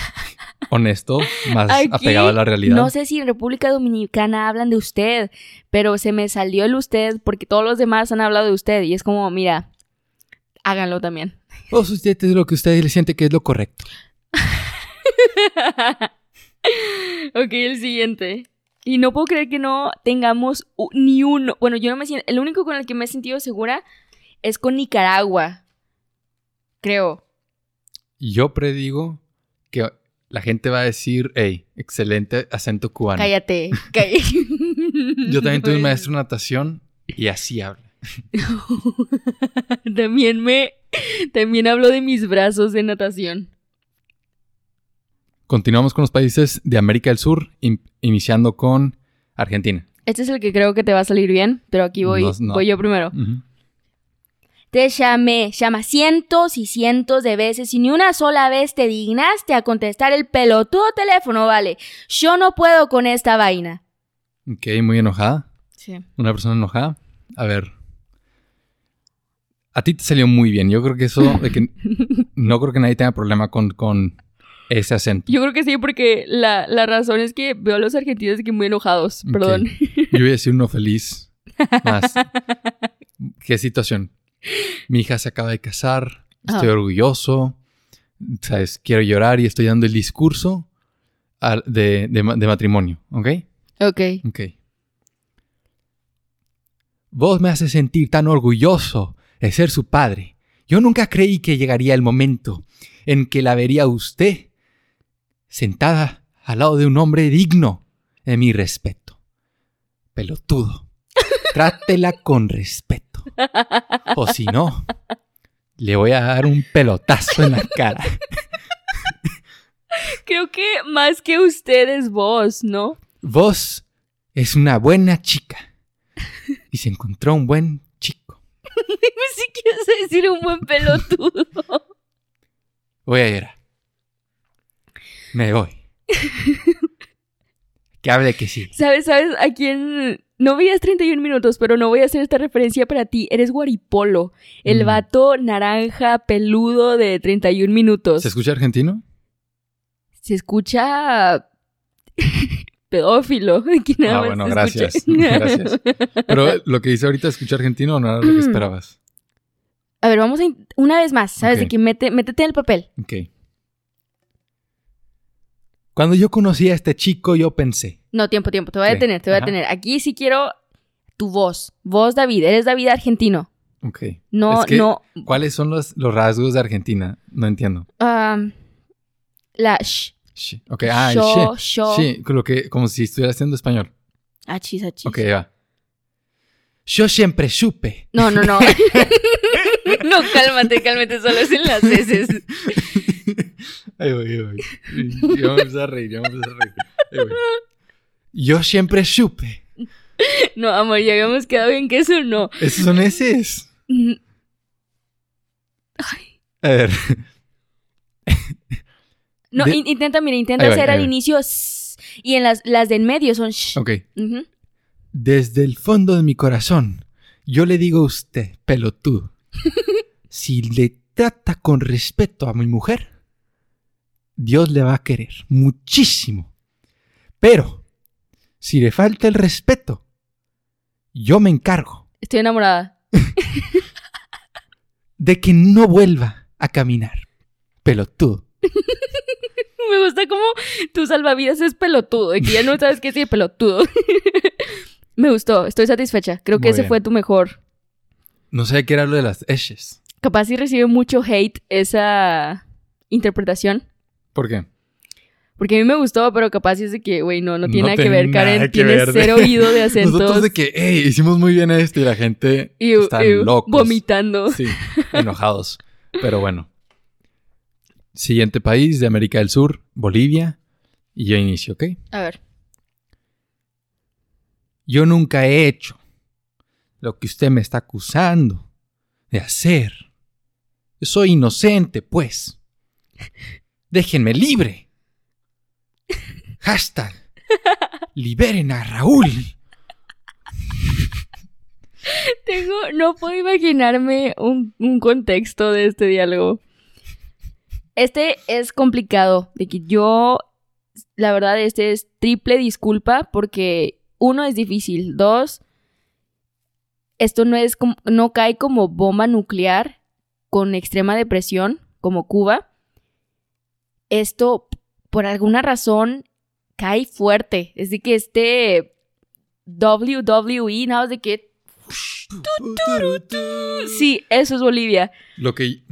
honesto, más Aquí, apegado a la realidad. No sé si en República Dominicana hablan de usted, pero se me salió el usted porque todos los demás han hablado de usted y es como, mira, háganlo también. O si usted es lo que usted le siente que es lo correcto. ok, el siguiente. Y no puedo creer que no tengamos ni uno. Bueno, yo no me siento. El único con el que me he sentido segura es con Nicaragua. Creo. Yo predigo que la gente va a decir, hey, excelente acento cubano. Cállate. cállate. Yo también tuve un maestro de natación y así habla. También me. También hablo de mis brazos de natación. Continuamos con los países de América del Sur, in- iniciando con Argentina. Este es el que creo que te va a salir bien, pero aquí voy, No, no. voy yo primero. Ujú. Te llamé, llama cientos y cientos de veces y ni una sola vez te dignaste a contestar el pelotudo teléfono, vale. Yo no puedo con esta vaina. Ok, muy enojada. Sí. Una persona enojada. A ver. A ti te salió muy bien. Yo creo que eso, de que no creo que nadie tenga problema con, con ese acento. Yo creo que sí, porque la, la razón es que veo a los argentinos que muy enojados. Perdón. Yo voy a decir uno feliz. Más. ¿Qué situación? Mi hija se acaba de casar. Estoy Ah. orgulloso. ¿Sabes? Quiero llorar y estoy dando el discurso de, de ma- de matrimonio. ¿Ok? Ok. Ok. Vos me haces sentir tan orgulloso de ser su padre. Yo nunca creí que llegaría el momento en que la vería a usted sentada al lado de un hombre digno de mi respeto. Pelotudo. Trátela con respeto. O si no, le voy a dar un pelotazo en la cara. Creo que más que ustedes vos, ¿no? Vos es una buena chica. Y se encontró un buen chico. Si quieres decir un buen pelotudo. Voy a llorar. Me voy. Que hable que sí. ¿Sabes, sabes a quién? No veías 31 minutos, pero no voy a hacer esta referencia para ti. Eres Guaripolo, el Mm. vato naranja peludo de 31 minutos. ¿Se escucha argentino? Se escucha pedófilo. Aquí nada Ah, más bueno, gracias. Gracias. Pero lo que dice ahorita escucha argentino no era lo que esperabas. A ver, vamos a una vez más, ¿sabes? De que mete, métete en el papel. Ok. Cuando yo conocí a este chico, yo pensé. No, tiempo, tiempo. Te voy a detener, te voy ajá. a detener. Aquí sí quiero tu voz. Voz David. Eres David argentino. Ok. No, Es que, no. ¿Cuáles son los, los rasgos de Argentina? No entiendo. am, la sh. Shi. Ok, ah, el Yo, lo que, como si estuviera haciendo español. Achis, achis. Ok, va. Yo siempre supe. No, no, no. no, cálmate, cálmate. Solo es en las heces. Ahí voy, ahí voy. Ya me empecé a reír, ya a reír. Ahí voy. Yo siempre supe. No, amor, ya habíamos quedado bien que eso no. Esos son eses. Mm, A ver. No, De- in- intenta, mira, intenta va, hacer al inicio y en las, las de en medio son sh. Ok. Desde el fondo de mi corazón, yo le digo a usted, pelotudo, si le trata con respeto a mi mujer, Dios le va a querer muchísimo. Pero, si le falta el respeto, yo me encargo Estoy enamorada. de que no vuelva a caminar. Pelotudo. Me gusta como tu salvavidas es pelotudo, de que ya no sabes qué decir pelotudo. Me gustó, estoy satisfecha. Creo que Muy ese bien. fue tu mejor. No sé qué era lo de las eshes. Capaz si recibe mucho hate esa interpretación. ¿Por qué? Porque a mí me gustó, pero capaz es de que, güey, no, no tiene No nada que ver, Karen. Tiene cero oído de acentos. Nosotros de que, hey, hicimos muy bien esto y la gente está y locos. vomitando. Sí, enojados. Pero bueno. Siguiente país de América del Sur, Bolivia. Y yo inicio, ¿ok? A ver. Yo nunca he hecho lo que usted me está acusando de hacer. Yo soy inocente, pues. Déjenme libre. Hashtag. Liberen a Raúl. Tengo, no puedo imaginarme un, un contexto de este diálogo. Este es complicado, de que yo la verdad, este es triple disculpa porque uno es difícil, dos, esto no es no cae como bomba nuclear con extrema depresión como Cuba. Esto, por alguna razón, cae fuerte. Es de que este WWE, nada más de que Sí, eso es Bolivia. Lo que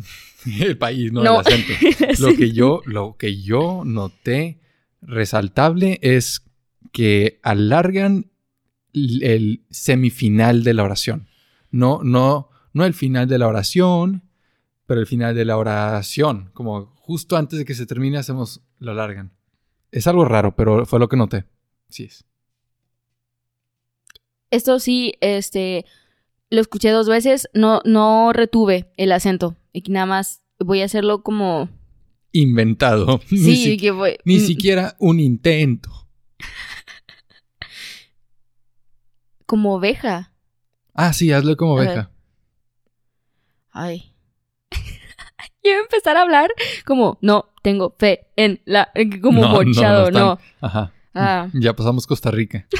el país, no, No. el acento. Lo Sí. que yo, lo que yo noté resaltable es que alargan el semifinal de la oración. No, no, no el final de la oración, pero el final de la oración. Como justo antes de que se termine, hacemos, lo alargan. Es algo raro, pero fue lo que noté. Sí es. Esto sí, este, lo escuché dos veces, no, no retuve el acento. Y que nada más voy a hacerlo como... Inventado. Ni, Sí, si- que voy... ni mm, siquiera un intento. Como oveja. Ah, sí, hazlo como oveja. Ay. Yo empezar a hablar como, no, tengo fe en la... Como No, no, no mochado, están- no. Ajá. Ah. Ya pasamos Costa Rica.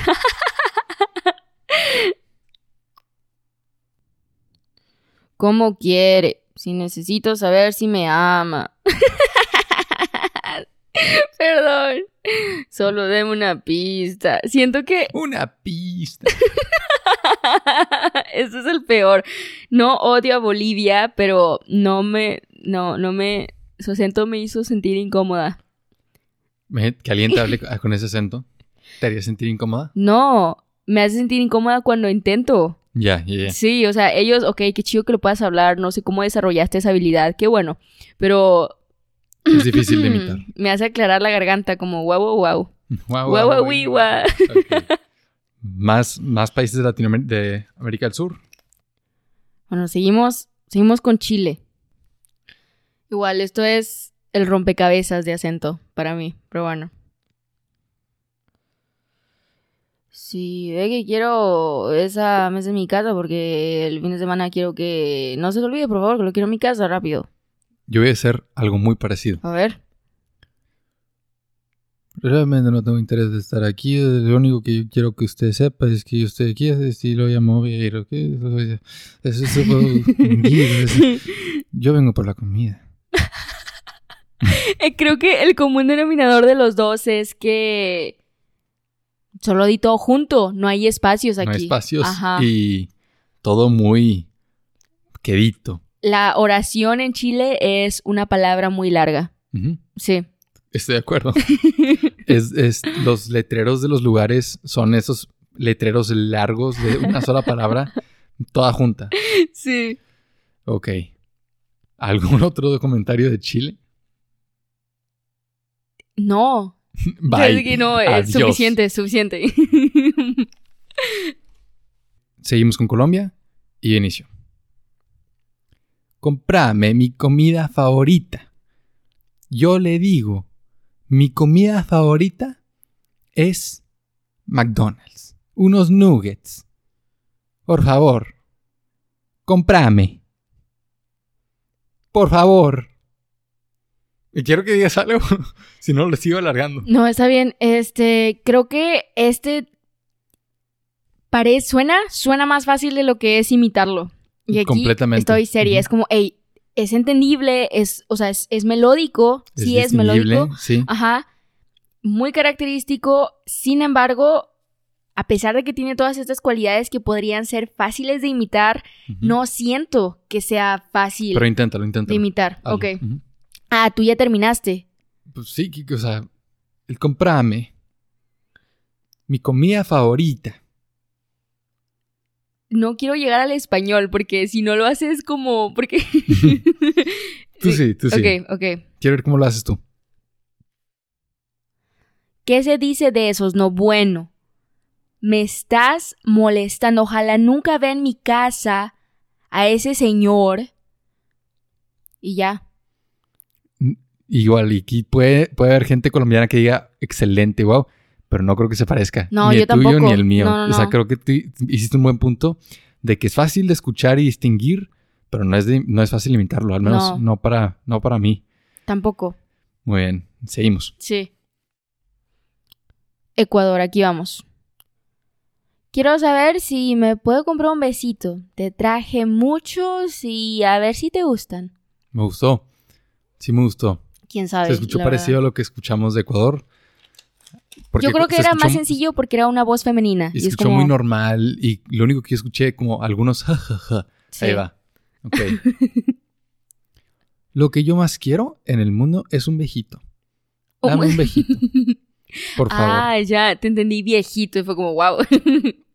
¿Cómo quiere? Si necesito saber si me ama. Perdón. Solo deme una pista. Siento que Una pista. Ese es el peor. No odio a Bolivia, pero no me, no, no me, su acento me hizo sentir incómoda. Me- Que alguien te hable co- con ese acento. ¿Te haría sentir incómoda? No, me hace sentir incómoda cuando intento. Ya, ya, ya. Sí, o sea, ellos, ok, qué chido que lo puedas hablar, no sé cómo desarrollaste esa habilidad, qué bueno, pero Es difícil de imitar. me hace aclarar la garganta como guau, guau, guau. Guau, Guau, guau, Más, más países de Latinoamérica, de América del Sur. Bueno, seguimos, seguimos con Chile. Igual, esto es el rompecabezas de acento para mí, pero bueno. Sí, ve que quiero esa mesa en mi casa porque el fin de semana quiero que... No se te olvide, por favor, que lo quiero en mi casa rápido. Yo voy a hacer algo muy parecido. A ver. Realmente no tengo interés de estar aquí. Lo único que yo quiero que usted sepa es que yo estoy aquí. Si lo llamo Vieiro, ¿qué? Eso es Yo vengo por la comida. Eh, Creo que el común denominador de los dos es que... Solo di todo junto, no hay espacios aquí. No hay espacios Ajá. y todo muy quedito. La oración en Chile es una palabra muy larga. Sí. Estoy de acuerdo. es, es- los letreros de los lugares son esos letreros largos de una sola palabra, toda junta. Sí. Ok. ¿Algún otro comentario de Chile? No. Bye. Es que no, es Adiós. suficiente, suficiente. Seguimos con Colombia y inicio. Comprame mi comida favorita. Yo le digo, mi comida favorita es McDonald's. Unos nuggets. Por favor, comprame. Por favor. Y quiero que digas algo, si no lo sigo alargando. no, está bien. Este, creo que este parece, suena, suena más fácil de lo que es imitarlo. Y aquí Completamente. estoy seria. Es como, hey, es entendible, es, o sea, es, es melódico. sí, es melódico. Sí. Ajá. Muy característico. Sin embargo, a pesar de que tiene todas estas cualidades que podrían ser fáciles de imitar, no siento que sea fácil Pero inténtalo, de inténtalo. imitar. Hazlo. Ok. Ah, tú ya terminaste. Pues sí, que- o sea, el comprame mi comida favorita. No quiero llegar al español porque si no lo haces como... Porque... Tú sí, tú sí. Ok, ok. Quiero ver cómo lo haces tú. ¿Qué se dice de esos? No, bueno. Me estás molestando. Ojalá nunca vea en mi casa a ese señor. Y ya. Igual, y puede, puede haber gente colombiana que diga excelente, wow, pero no creo que se parezca. No, ni yo el tuyo tampoco. ni el mío. No, no, O sea, creo que tú hiciste un buen punto de que es fácil de escuchar y distinguir, pero no es, de- no es fácil imitarlo, al menos No. para, no para mí. Tampoco. Muy bien, seguimos. Sí. Ecuador, aquí vamos. Quiero saber si me puedo comprar un besito. Te traje muchos y a ver si te gustan. Me gustó. Sí me gustó. ¿Quién sabe? Se escuchó parecido a lo que escuchamos de Ecuador. Porque Yo creo que era escuchó- más sencillo porque era una voz femenina. Y Y se es escuchó como... muy normal. Y lo único que yo escuché, como algunos jajaja. Sí. Ahí va. Ok. lo que yo más quiero en el mundo es un viejito. Dame un viejito. Por favor. Ah, ya, te entendí viejito y fue como, wow.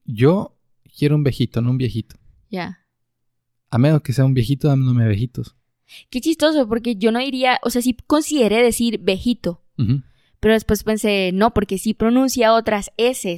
Yo quiero un viejito, no un viejito. ya. A menos que sea un viejito, dándome viejitos. Qué chistoso, porque yo no diría, o sea, sí consideré decir viejito, Ujú. Pero después pensé, no, porque sí pronuncia otras S.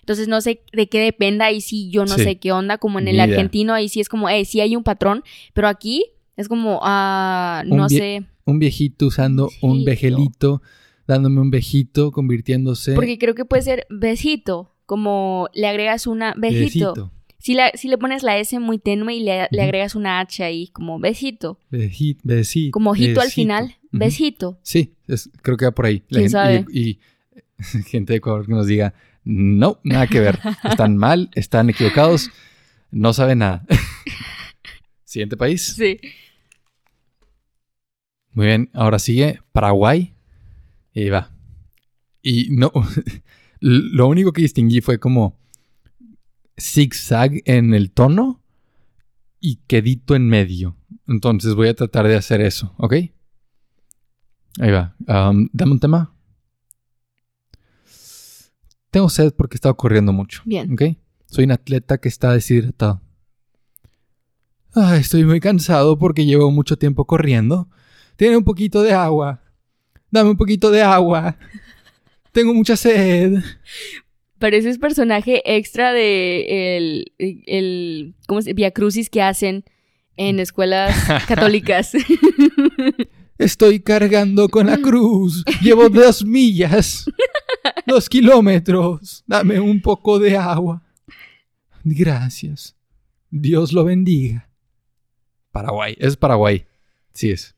Entonces no sé de qué dependa y sí, yo no Sí. sé qué onda, como en el argentino, ahí sí es como, eh, sí hay un patrón, pero aquí es como, ah, Un no sé, Un viejito usando un vejelito, dándome un viejito, convirtiéndose porque creo que puede ser besito, como le agregas una besito. viejito. Si, la, si le pones la S muy tenue y le, le agregas una H ahí, como besito, Beji- besi- como ojito al besito. final. Besito. Sí, es- creo que va por ahí. ¿Quién gente- sabe? Y, y gente de Ecuador que nos diga, no, nada que ver. Están mal, están equivocados, no saben nada. Siguiente país. Sí. Muy bien, ahora sigue Paraguay. Y va. Y no, lo único que distinguí fue como zigzag en el tono y quedito en medio. Entonces voy a tratar de hacer eso, ¿ok? Ahí va. Um, dame un tema. Tengo sed porque he estado corriendo mucho. Bien. ¿Ok? Soy un atleta que está deshidratado. Ah, estoy muy cansado porque llevo mucho tiempo corriendo. Tiene un poquito de agua. Dame un poquito de agua. Tengo mucha sed. Pareces personaje extra de el, el ¿cómo se Via Crucis que hacen en escuelas católicas. Estoy cargando con la cruz. Llevo dos millas. Dos kilómetros. Dame un poco de agua. Gracias. Dios lo bendiga. Paraguay. Es Paraguay. Sí es.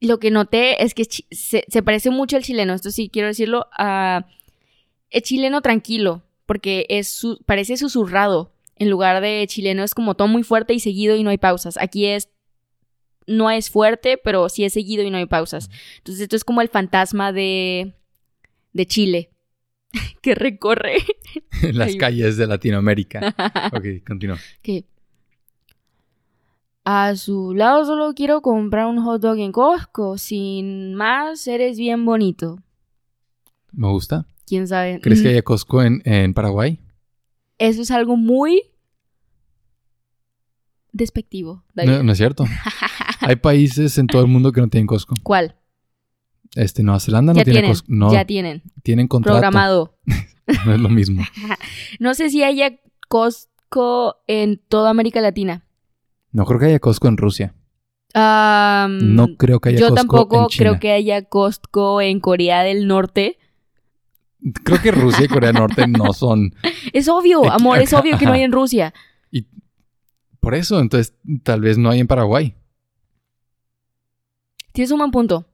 Lo que noté es que se, se parece mucho al chileno, esto sí quiero decirlo, a el chileno tranquilo, porque es su- parece susurrado. En lugar de chileno es como todo muy fuerte y seguido y no hay pausas. Aquí es no es fuerte, pero sí es seguido y no hay pausas. Entonces esto es como el fantasma de de Chile que recorre las Ay. calles de Latinoamérica. Ok, continúa. a su lado solo quiero comprar un hot dog en Costco. Sin más, eres bien bonito. Me gusta. ¿Quién sabe? ¿Crees que Mm, haya Costco en, en Paraguay? Eso es algo muy despectivo. David. No, no es cierto. Hay países en todo el mundo que no tienen Costco. ¿Cuál? Este, Nueva Zelanda no ya tiene tienen. Costco. No, Ya tienen. tienen contrato. Programado. No es lo mismo. No sé si haya Costco en toda América Latina. No creo que haya Costco en Rusia. No creo que haya yo Costco tampoco en China. creo que haya Costco en Corea del Norte. Creo que Rusia y Corea del Norte no son. Es obvio, amor, es obvio que no hay en Rusia. Y por eso, entonces, tal vez no hay en Paraguay. Tienes un buen punto.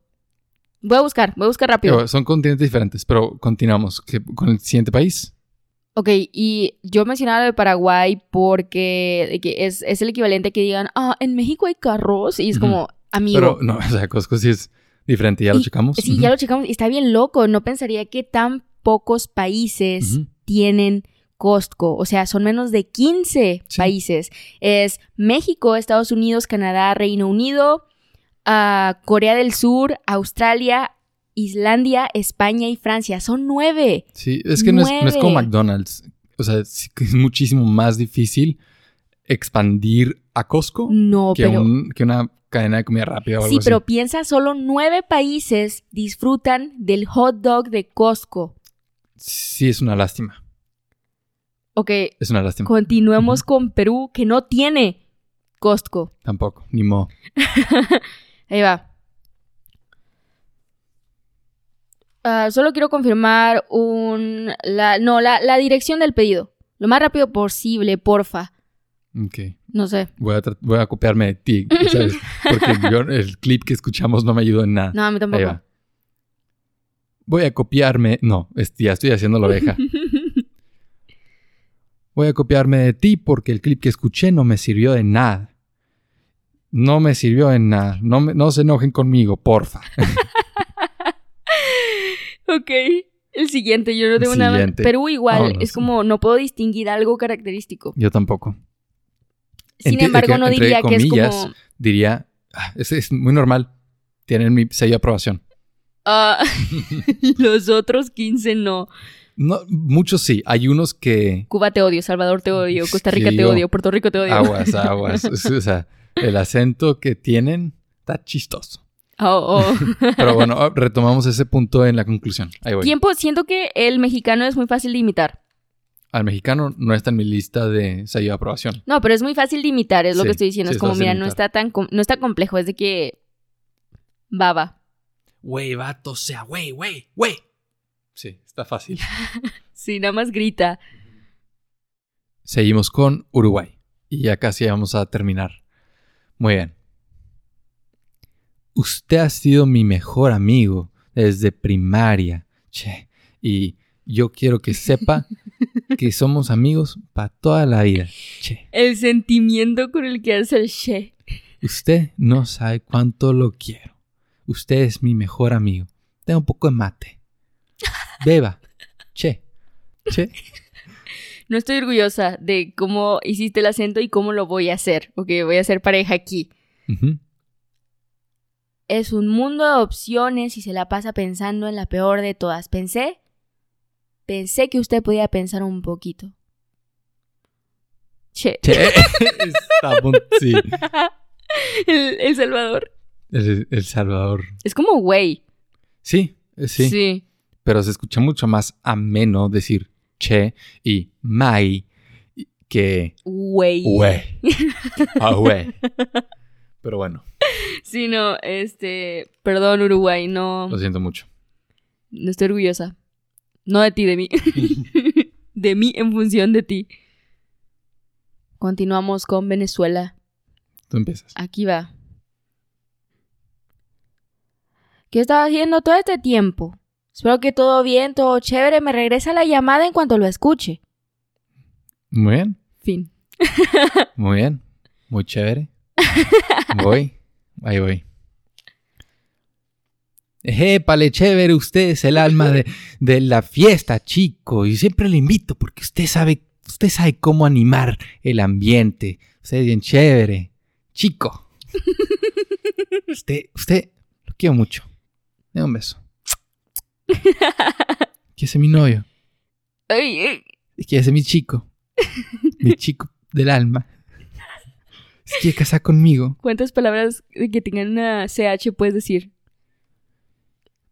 Voy a buscar, voy a buscar rápido. Digo, son continentes diferentes, pero continuamos ¿Qué- con el siguiente país. Ok, y yo mencionaba lo de Paraguay porque es, es el equivalente que digan, ah, en México hay carros. Y es como, amigo. Pero no, o sea, Costco sí es diferente, ya lo checamos. Sí, ya lo checamos y está bien loco. No pensaría que tan pocos países tienen Costco. O sea, son menos de 15 Sí. países. Es México, Estados Unidos, Canadá, Reino Unido, ah, Corea del Sur, Australia, Islandia, España y Francia. Son nueve. Sí, es que no es, no es como. McDonald's. O sea, es muchísimo más difícil expandir a Costco No, que, pero... un- que una cadena de comida rápida o algo Sí, así. pero piensa, solo nueve países disfrutan del hot dog de Costco. Sí, es una lástima. Ok, Es una lástima. continuemos con Perú, que no tiene Costco. Tampoco, ni modo. Ahí va. Ah, solo quiero confirmar un... La, no, la, la dirección del pedido. Lo más rápido posible, porfa. Ok. No sé. Voy a, voy a copiarme de ti, ¿sabes? Porque yo, el clip que escuchamos no me ayudó en nada. No, a mí Ahí tampoco. va. Voy a copiarme. No, ya estoy haciendo la oveja. Voy a copiarme de ti porque el clip que escuché no me sirvió de nada. No me sirvió de nada. No, me- no se enojen conmigo, porfa. ok. El siguiente, yo no tengo nada. Perú igual, es como no puedo distinguir algo característico. Yo tampoco. Sin Enti- embargo, que- no diría que es como. Diría, "Ah, es, es muy normal. Tienen mi sello de aprobación. ah, los otros 15 no. No, muchos sí. Hay unos que Cuba te odio, Salvador te odio, Costa Rica Sí, te odio, Puerto Rico te odio. aguas, aguas. o sea, el acento que tienen está chistoso. Oh, oh. Pero bueno, ah, retomamos ese punto en la conclusión. Ahí voy. Tiempo, siento que el mexicano es muy fácil de imitar. Al mexicano no está en mi lista de sello de aprobación. No, pero es muy fácil de imitar, es lo Sí, que estoy diciendo. sí, es como, mira, no está tan com- no está complejo, es de que baba. Güey, vato, o sea, güey, güey, güey. Sí, está fácil. Sí, nada más grita. Seguimos con Uruguay. Y ya casi vamos a terminar. Muy bien. Usted ha sido mi mejor amigo desde primaria. Che. Y yo quiero que sepa que somos amigos para toda la vida. Che. El sentimiento con el que hace el she. Usted no sabe cuánto lo quiero. Usted es mi mejor amigo. Tengo un poco de mate. Beba. Che. Che. No estoy orgullosa de cómo hiciste el acento y cómo lo voy a hacer. Ok, voy a hacer pareja aquí. Es un mundo de opciones y se la pasa pensando en la peor de todas. Pensé, pensé que usted podía pensar un poquito. Che. Che. Sí. El, El Salvador. El, El Salvador. Es como güey. Sí, eh, sí, Sí. Pero se escucha mucho más ameno decir che y mai que Güey. güey. Ah, güey. Pero bueno, Sí, no, este. Perdón, Uruguay, no. lo siento mucho. No estoy orgullosa. No de ti, de mí. de mí en función de ti. Continuamos con Venezuela. Tú empiezas. Aquí va. ¿Qué estás haciendo todo este tiempo? Espero que todo bien, todo chévere. Me regresa la llamada en cuanto lo escuche. Muy bien, Fin. muy bien. Muy chévere. Voy. Ahí voy. Épale, chévere, usted es el alma de, de la fiesta, chico. Y siempre le invito porque usted sabe, usted sabe cómo animar el ambiente. Usted es bien chévere. Chico. Usted, usted, lo quiero mucho. Dame un beso. ¿Quiere ser mi novio? Ay, ay. ¿Quiere ser mi chico? Mi chico del alma. ¿Se quiere casar conmigo? ¿Cuántas palabras que tengan una CH puedes decir?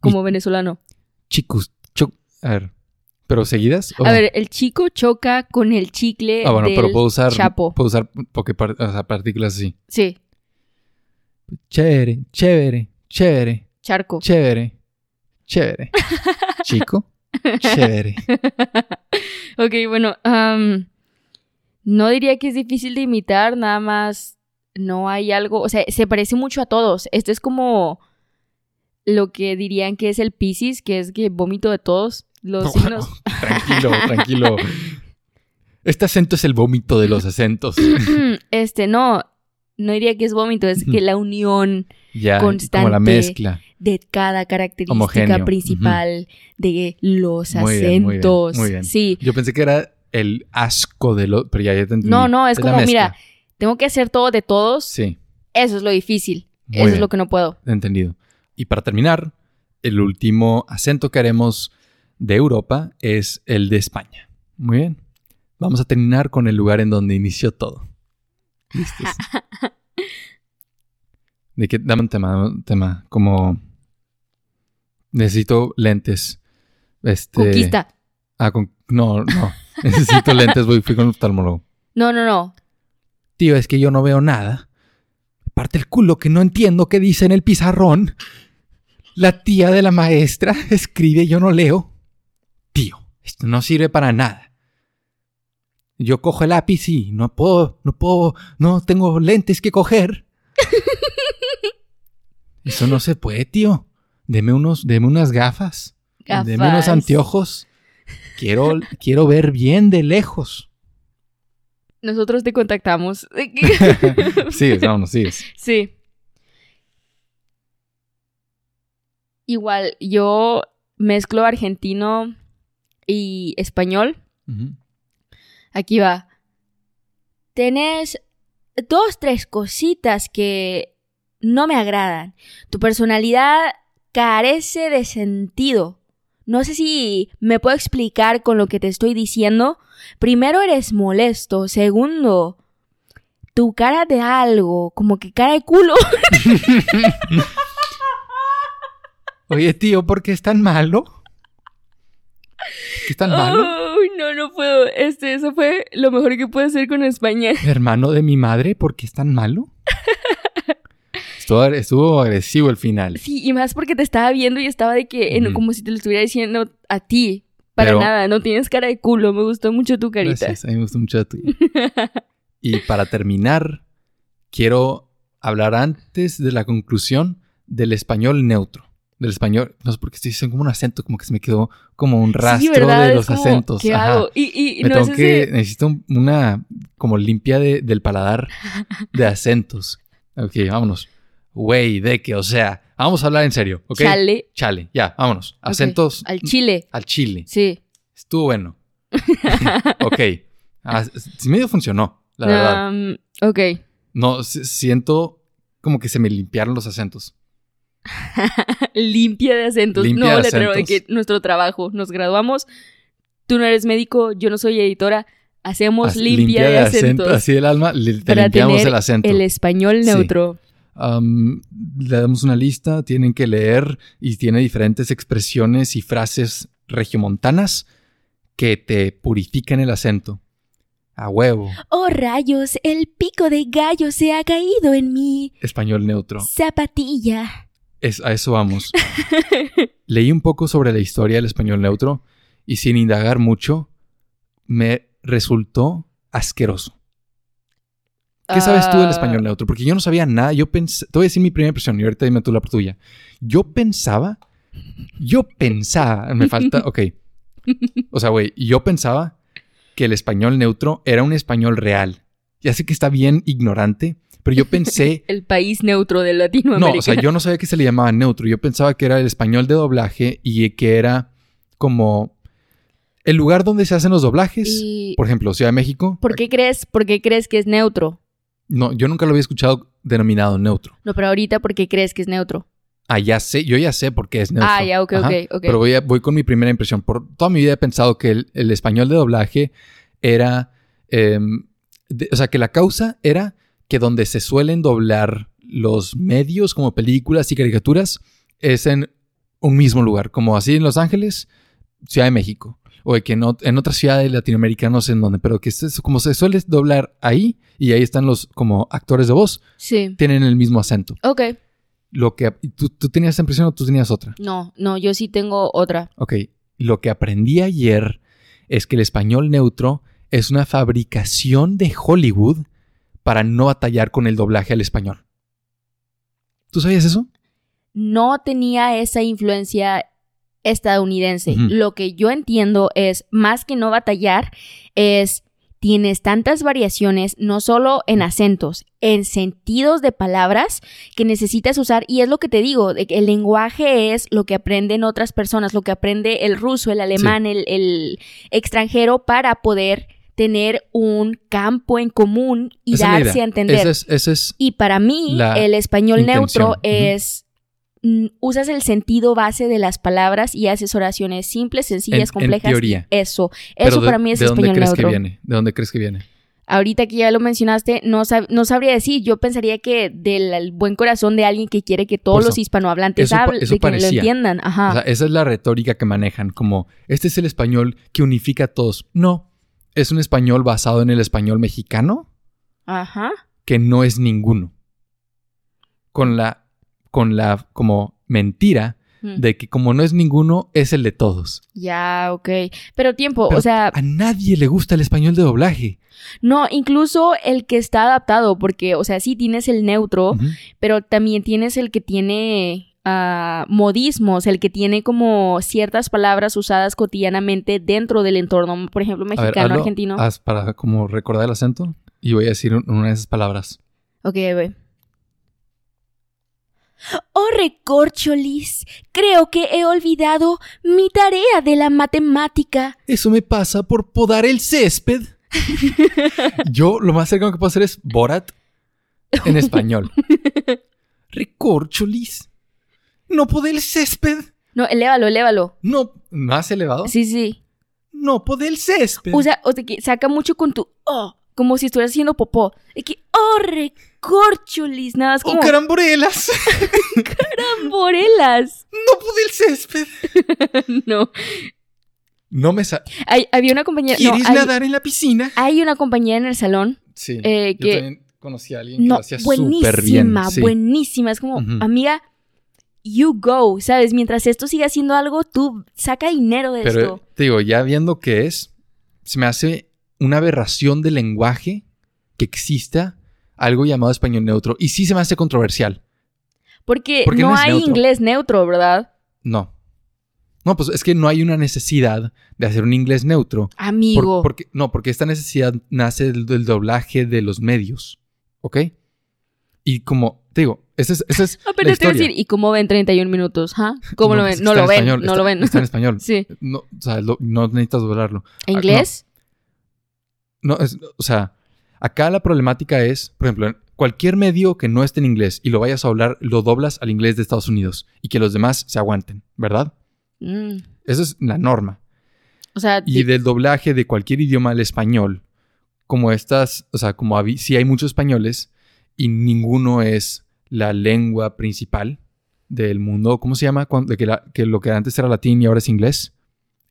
Como venezolano. Chicos, cho- A ver, ¿pero seguidas? o A ver, el chico choca con el chicle. Ah, bueno, del pero puedo usar, Chapo. puedo usar porque par- o sea, partículas así. Sí, Chévere, chévere, chévere, charco. chévere, chévere. Chico, chévere. ok, bueno. no diría que es difícil de imitar, nada más no hay algo. O sea, se parece mucho a todos. Esto es como lo que dirían que es el Piscis, que es que vómito de todos. Los signos. tranquilo, tranquilo. Este acento es el vómito de los acentos. este, no. No diría que es vómito, es que la unión Ya, Constante. como la mezcla. de cada característica Homogéneo. principal de los Muy bien, muy bien, acentos. muy bien. Sí. Yo pensé que era el asco de lo... Pero ya, ya te entendí. No, no, es como, mira, tengo que hacer todo de todos. Sí, Eso es lo difícil. Muy Eso es lo que no puedo. entendido. Y para terminar, el último acento que haremos de Europa es el de España. Muy bien. Vamos a terminar con el lugar en donde inició todo. ¿Listos? ¿De qué? Dame un tema, un tema. Como... Necesito lentes. Este... Conquista. Ah, con... No, no. Necesito lentes, voy, fui con un oftalmólogo. No, no, no. Tío, es que yo no veo nada. Parte el culo que no entiendo qué dice en el pizarrón. La tía de la maestra escribe, yo no leo. Tío, esto no sirve para nada. Yo cojo el lápiz y no puedo, no puedo, no tengo lentes que coger. Eso no se puede, tío. Deme unos, deme unas gafas. de menos anteojos. Quiero, quiero ver bien de lejos. Nosotros te contactamos. sí, vámonos, sí. Sí. Igual, yo mezclo argentino y español. Aquí va. Tenés dos, tres cositas que no me agradan. Tu personalidad carece de sentido. No sé si me puedo explicar con lo que te estoy diciendo. Primero eres molesto. Segundo, tu cara de algo, como que cara de culo. Oye, tío, ¿por qué es tan malo? ¿Qué es tan malo? Uy, no, no puedo. Este, eso fue lo mejor que pude hacer con España. Hermano de mi madre, ¿por qué es tan malo? Estuvo, agresivo el final. Sí, y más porque te estaba viendo y estaba de que, como si te lo estuviera diciendo a ti. Para nada, no tienes cara de culo. Me gustó mucho tu carita. Gracias, a mí me gustó mucho tu. y para terminar, quiero hablar antes de la conclusión del español neutro. Del español, no sé por qué estoy diciendo como un acento, como que se me quedó como un rastro de los acentos. ¿Qué hago? Y, me no tengo que, necesito una como limpia del paladar de acentos. Ok, vámonos. Güey, de que, o sea, vamos a hablar en serio, ¿ok? Chale. Chale, ya, vámonos. Acentos. Al chile. Al chile. Sí. Estuvo bueno. ok. Ah, medio funcionó, la verdad. Um, ok. No, siento como que se me limpiaron los acentos. Limpia de acentos. no, letrero de que nuestro trabajo. Nos graduamos. Tú no eres médico, yo no soy editora. Hacemos limpia, de, acentos. Así del alma, te limpiamos el acento. El español neutro le damos una lista, tienen que leer y tiene diferentes expresiones y frases regiomontanas que te purifican el acento. A huevo. Oh rayos, el pico de gallo se ha caído en mi... Español neutro. Zapatilla. Es, a eso vamos. Leí un poco sobre la historia del español neutro y sin indagar mucho, me resultó asqueroso. ¿Qué sabes tú del ah. español neutro? Porque yo no sabía nada. Yo pensé, te voy a decir mi primera impresión y ahorita dime tú la tuya. Yo pensaba, yo pensaba, me falta, ok. O sea, güey, yo pensaba que el español neutro era un español real. Ya sé que está bien ignorante, pero yo pensé... el país neutro de Latinoamérica. No, o sea, yo no sabía que se le llamaba neutro. Yo pensaba que era el español de doblaje y que era como el lugar donde se hacen los doblajes. Por ejemplo, Ciudad de México. ¿Por qué crees, por qué crees que es neutro? No, yo nunca lo había escuchado denominado neutro. No, pero ahorita, ¿por qué crees que es neutro? Ah, ya sé, yo ya sé por qué es neutro. Ah, ya, ok, ok, ok. Pero voy, voy, con mi primera impresión. Por toda mi vida he pensado que el, español de doblaje era. O sea, que la causa era que donde se suelen doblar los medios, como películas y caricaturas, es en un mismo lugar. Como así en Los Ángeles, Ciudad de México o de que en, en otras ciudades latinoamericanas, no sé en dónde, pero que es, como se suele doblar ahí y ahí están los como actores de voz, sí. tienen el mismo acento. Ok. Lo que, ¿tú, ¿Tú tenías esa impresión o tú tenías otra? No, no, yo sí tengo otra. Ok. Lo que aprendí ayer es que el español neutro es una fabricación de Hollywood para no batallar con el doblaje al español. ¿Tú sabías eso? No tenía esa influencia estadounidense. Lo que yo entiendo es, más que no batallar, es tienes tantas variaciones, no solo en acentos, en sentidos de palabras que necesitas usar. Y es lo que te digo, el lenguaje es lo que aprenden otras personas, lo que aprende el ruso, el alemán, el, extranjero para poder tener un campo en común y darse a entender. y para mí, el español neutro es usas el sentido base de las palabras y haces oraciones simples, sencillas, complejas. En teoría. Eso. Eso para mí es ¿de español dónde crees Que viene? ¿De dónde crees que viene? Ahorita que ya lo mencionaste, no, no sabría decir. Yo pensaría que del buen corazón de alguien que quiere que todos los hispanohablantes hablen, de que lo entiendan. Ajá. O sea, esa es la retórica que manejan, como este es el español que unifica a todos. No, es un español basado en el español mexicano. Ajá. Que no es ninguno. Con la, con la, como mentira de que como no es ninguno, es el de todos. Ya, ok. Pero tiempo, o sea... A nadie le gusta el español de doblaje. No, incluso el que está adaptado, porque, o sea, sí tienes el neutro, pero también tienes el que tiene ah, modismos, el que tiene como ciertas palabras usadas cotidianamente dentro del entorno, por ejemplo, ver, mexicano, hazlo, argentino. haz para como recordar el acento y voy a decir un- una de esas palabras. Ok, ve. Oh, recorcholis, creo que he olvidado mi tarea de la matemática. Eso me pasa por podar el césped. Yo lo más cercano que puedo hacer es Borat en español. Recorcholis. No podé el césped. No, elévalo, elévalo. No, más elevado. Sí, sí. No podé el césped. Usa, o sea, que saca mucho con tu oh, como si estuvieras haciendo popó. De que, oh, recorcholis, nada, es ¡Oh, como caramborelas! borelas. ¡No podé el césped! no. No me sa... Hay- había una compañera. No, ¿Quieres hay, nadar en la piscina? hay una compañera en el salón. Sí. Eh, yo que- también conocí a alguien que No, lo hacía súper bien. buenísima, sí. buenísima. Es como, amiga, you go, ¿sabes? Mientras esto siga haciendo algo, tú saca dinero de Pero esto. te digo, ya viendo qué es, se me hace una aberración del lenguaje que exista algo llamado español neutro. Y sí se me hace controversial. Porque ¿por qué no, hay neutro? inglés neutro, ¿verdad? No. No, pues es que no hay una necesidad de hacer un inglés neutro. Por- Amigo. porque, no, porque esta necesidad nace del, del doblaje de los medios. ¿Ok? Y como, te digo, esa es, esa es la te decir, ¿y cómo ven 31 minutos? ¿Ah? ¿Cómo lo pues ven? No lo en ven, español, no está- lo ven. Está en español. Sí. No, o sea, lo- no necesitas doblarlo. ¿Inglés? No, es- o sea, acá la problemática es, por ejemplo, en cualquier medio que no esté en inglés y lo vayas a hablar, lo doblas al inglés de Estados Unidos y que los demás se aguanten, ¿verdad? Mm. Esa es la norma. O sea, Y del doblaje de cualquier idioma al español, como estas, o sea, como si hay muchos españoles y ninguno es la lengua principal del mundo, ¿cómo se llama? Cuando, de que, la- que lo que antes era latín y ahora es inglés,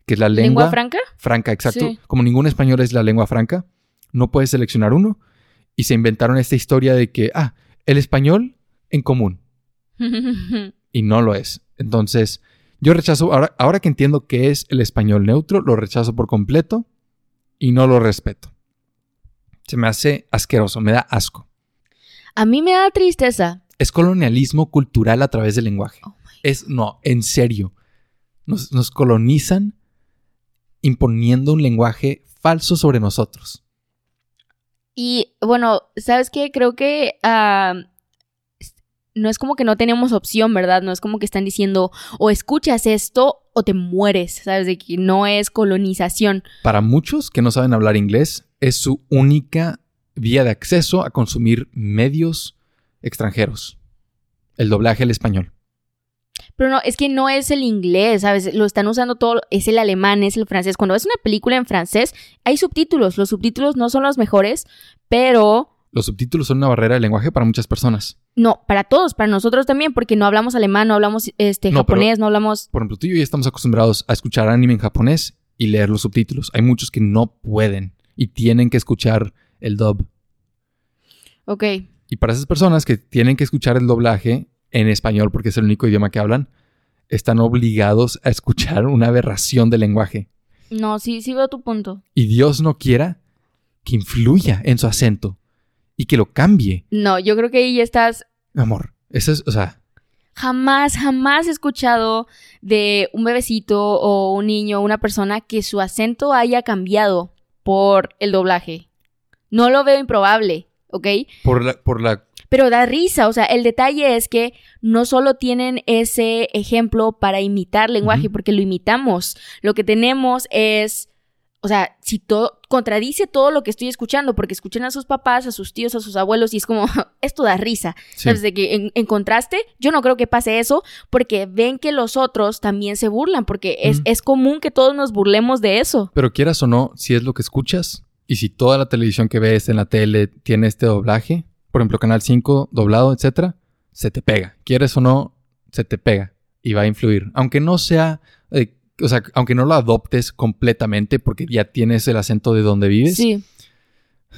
que es la ¿lengua, lengua, franca? franca, exacto. Sí. Como ningún español es la lengua franca, no puedes seleccionar uno. Y se inventaron esta historia de que, ah, el español en común. Y no lo es. Entonces, yo rechazo, ahora, ahora que entiendo qué es el español neutro, lo rechazo por completo y no lo respeto. Se me hace asqueroso, me da asco. A mí me da tristeza. Es colonialismo cultural a través del lenguaje. Oh es, no, en serio. Nos, nos colonizan imponiendo un lenguaje falso sobre nosotros. Y bueno, ¿sabes qué? Creo que no es como que no tenemos opción, ¿verdad? No es como que están diciendo o escuchas esto o te mueres, ¿sabes? De que no es colonización. Para muchos que no saben hablar inglés, es su única vía de acceso a consumir medios extranjeros. El doblaje al español. Pero no, es que no es el inglés, ¿sabes? Lo están usando todo, es el alemán, es el francés. Cuando ves una película en francés, hay subtítulos. Los subtítulos no son los mejores, pero Los subtítulos son una barrera de lenguaje para muchas personas. no, para todos, para nosotros también, porque no hablamos alemán, no hablamos este No, pero- japonés, no hablamos. Por ejemplo, tú y yo ya estamos acostumbrados a escuchar anime en japonés y leer los subtítulos. Hay muchos que no pueden y tienen que escuchar el dub. Ok. Y para esas personas que tienen que escuchar el doblaje en español porque es el único idioma que hablan, están obligados a escuchar una aberración del lenguaje. No, sí, sí veo tu punto. Y Dios no quiera que influya en su acento y que lo cambie. No, yo creo que ahí ya estás amor, eso es, o sea, Jamás, jamás he escuchado de un bebecito o un niño o una persona que su acento haya cambiado por el doblaje. No lo veo improbable, ¿ok? por la, por la Pero da risa, o sea, el detalle es que no solo tienen ese ejemplo para imitar lenguaje, porque lo imitamos. Lo que tenemos es, o sea, si todo contradice todo lo que estoy escuchando, porque escuchan a sus papás, a sus tíos, a sus abuelos, y es como, esto da risa. sí, ¿Sabes? De que en, en contraste, yo no creo que pase eso porque ven que los otros también se burlan, porque es, es común que todos nos burlemos de eso. Pero quieras o no, si es lo que escuchas y si toda la televisión que ves en la tele tiene este doblaje, por ejemplo, Canal 5 doblado, etcétera, se te pega. Quieres o no, se te pega y va a influir. Aunque no sea, eh, o sea, aunque no lo adoptes completamente porque ya tienes el acento de donde vives, Sí.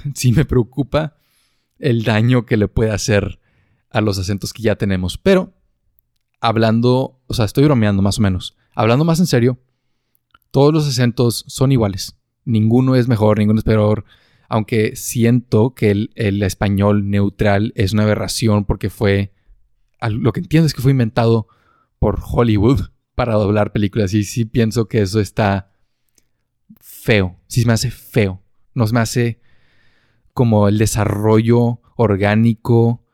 sí me preocupa el daño que le puede hacer a los acentos que ya tenemos. Pero hablando, o sea, estoy bromeando más o menos. Hablando más en serio, todos los acentos son iguales. Ninguno es mejor, ninguno es peor. Aunque siento que el, el español neutral es una aberración porque fue, lo que entiendo es que fue inventado por Hollywood para doblar películas. Y sí pienso que eso está feo. Sí me hace feo. No me hace como el desarrollo orgánico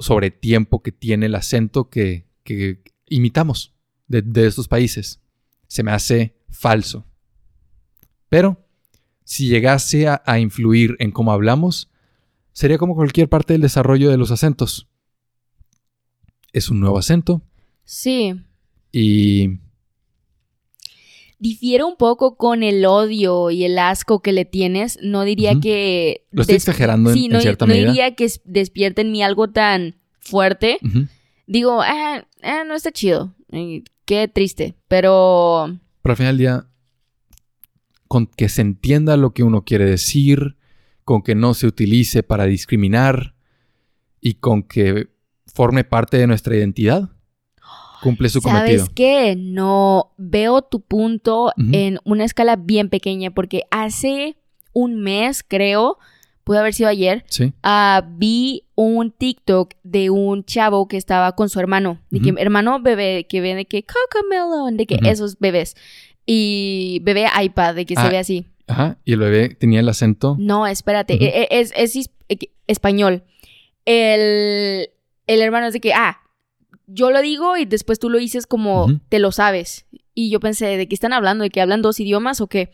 sobre tiempo que tiene el acento que, imitamos de, de estos países. Se me hace falso. Pero si llegase a, influir en cómo hablamos, sería como cualquier parte del desarrollo de los acentos. Es un nuevo acento. Sí. Y... Difiere un poco con el odio y el asco que le tienes. No diría que... Lo estoy exagerando en, no, cierta no diría que despierte en mí algo tan fuerte. Digo, ah, ah, no está chido. Qué triste. Pero... Pero al final del día, con que se entienda lo que uno quiere decir, con que no se utilice para discriminar y con que forme parte de nuestra identidad. Cumple su cometido. ¿Sabes qué? No veo tu punto en una escala bien pequeña porque hace un mes, creo, pudo haber sido ayer, sí. Ah, vi un TikTok de un chavo que estaba con su hermano, de que hermano bebé que ve de que Cocomelon, de que esos bebés. Y bebé iPad, de que se ah, ve así. Ajá, y el bebé tenía el acento. No, espérate, e, e, es, es, e, español. El, el, hermano es de que, ah, yo lo digo y después tú lo dices como te lo sabes. Y yo pensé, ¿de qué están hablando? ¿De que hablan dos idiomas o qué?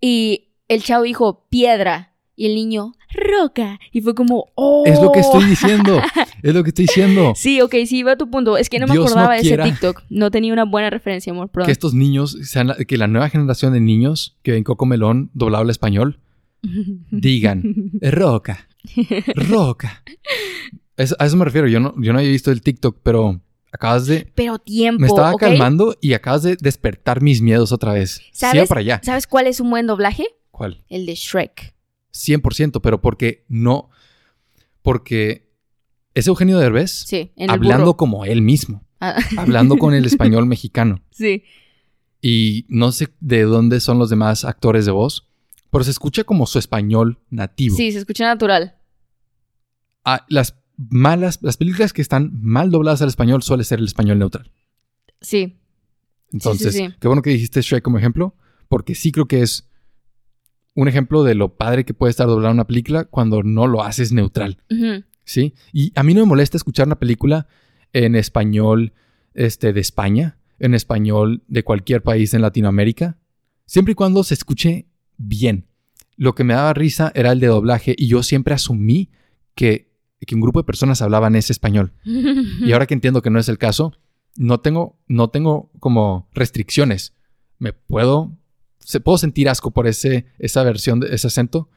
Y el chavo dijo, piedra. Y el niño, roca. Y fue como, oh. Es lo que estoy oh". diciendo. es lo que estoy diciendo. Sí, ok, sí, va a tu punto. Es que no me acordaba de ese TikTok. No tenía una buena referencia, amor. Que estos niños, sean que la nueva generación de niños que ven Coco Melón doblado al español, digan, roca. Roca. a eso me refiero. Yo no, yo no había visto el TikTok, pero acabas de. Pero tiempo. Me estaba calmando y acabas de despertar mis miedos otra vez. ¿Sabes, para allá. ¿Sabes cuál es un buen doblaje? ¿Cuál? El de Shrek. 100%, pero porque no, porque es Eugenio Derbez sí, hablando como él mismo, ah. hablando con el español mexicano. Sí. Y no sé de dónde son los demás actores de voz, pero se escucha como su español nativo. Sí, se escucha natural. Ah, las malas, las películas que están mal dobladas al español suele ser el español neutral. Sí. Entonces, qué bueno que dijiste Shrek como ejemplo, porque sí creo que es un ejemplo de lo padre que puede estar doblada una película cuando no lo haces neutral. ¿Sí? Y a mí no me molesta escuchar una película en español este, de España, en español de cualquier país en Latinoamérica, siempre y cuando se escuche bien. Lo que me daba risa era el de doblaje y yo siempre asumí que, que un grupo de personas hablaban ese español. y ahora que entiendo que no es el caso, no tengo, no tengo como restricciones. Me puedo se, puedo sentir asco por ese, esa versión, de ese acento,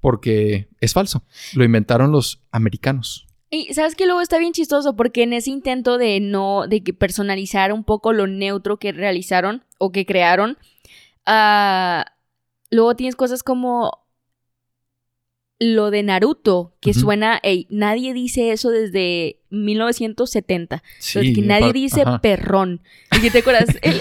porque es falso. Lo inventaron los americanos. Y sabes que luego está bien chistoso porque en ese intento de no, de que personalizar un poco lo neutro que realizaron o que crearon, uh, luego tienes cosas como lo de Naruto, que suena, ey, nadie dice eso desde 1970. Sí, que nadie dice perrón. ¿Y te acuerdas? el,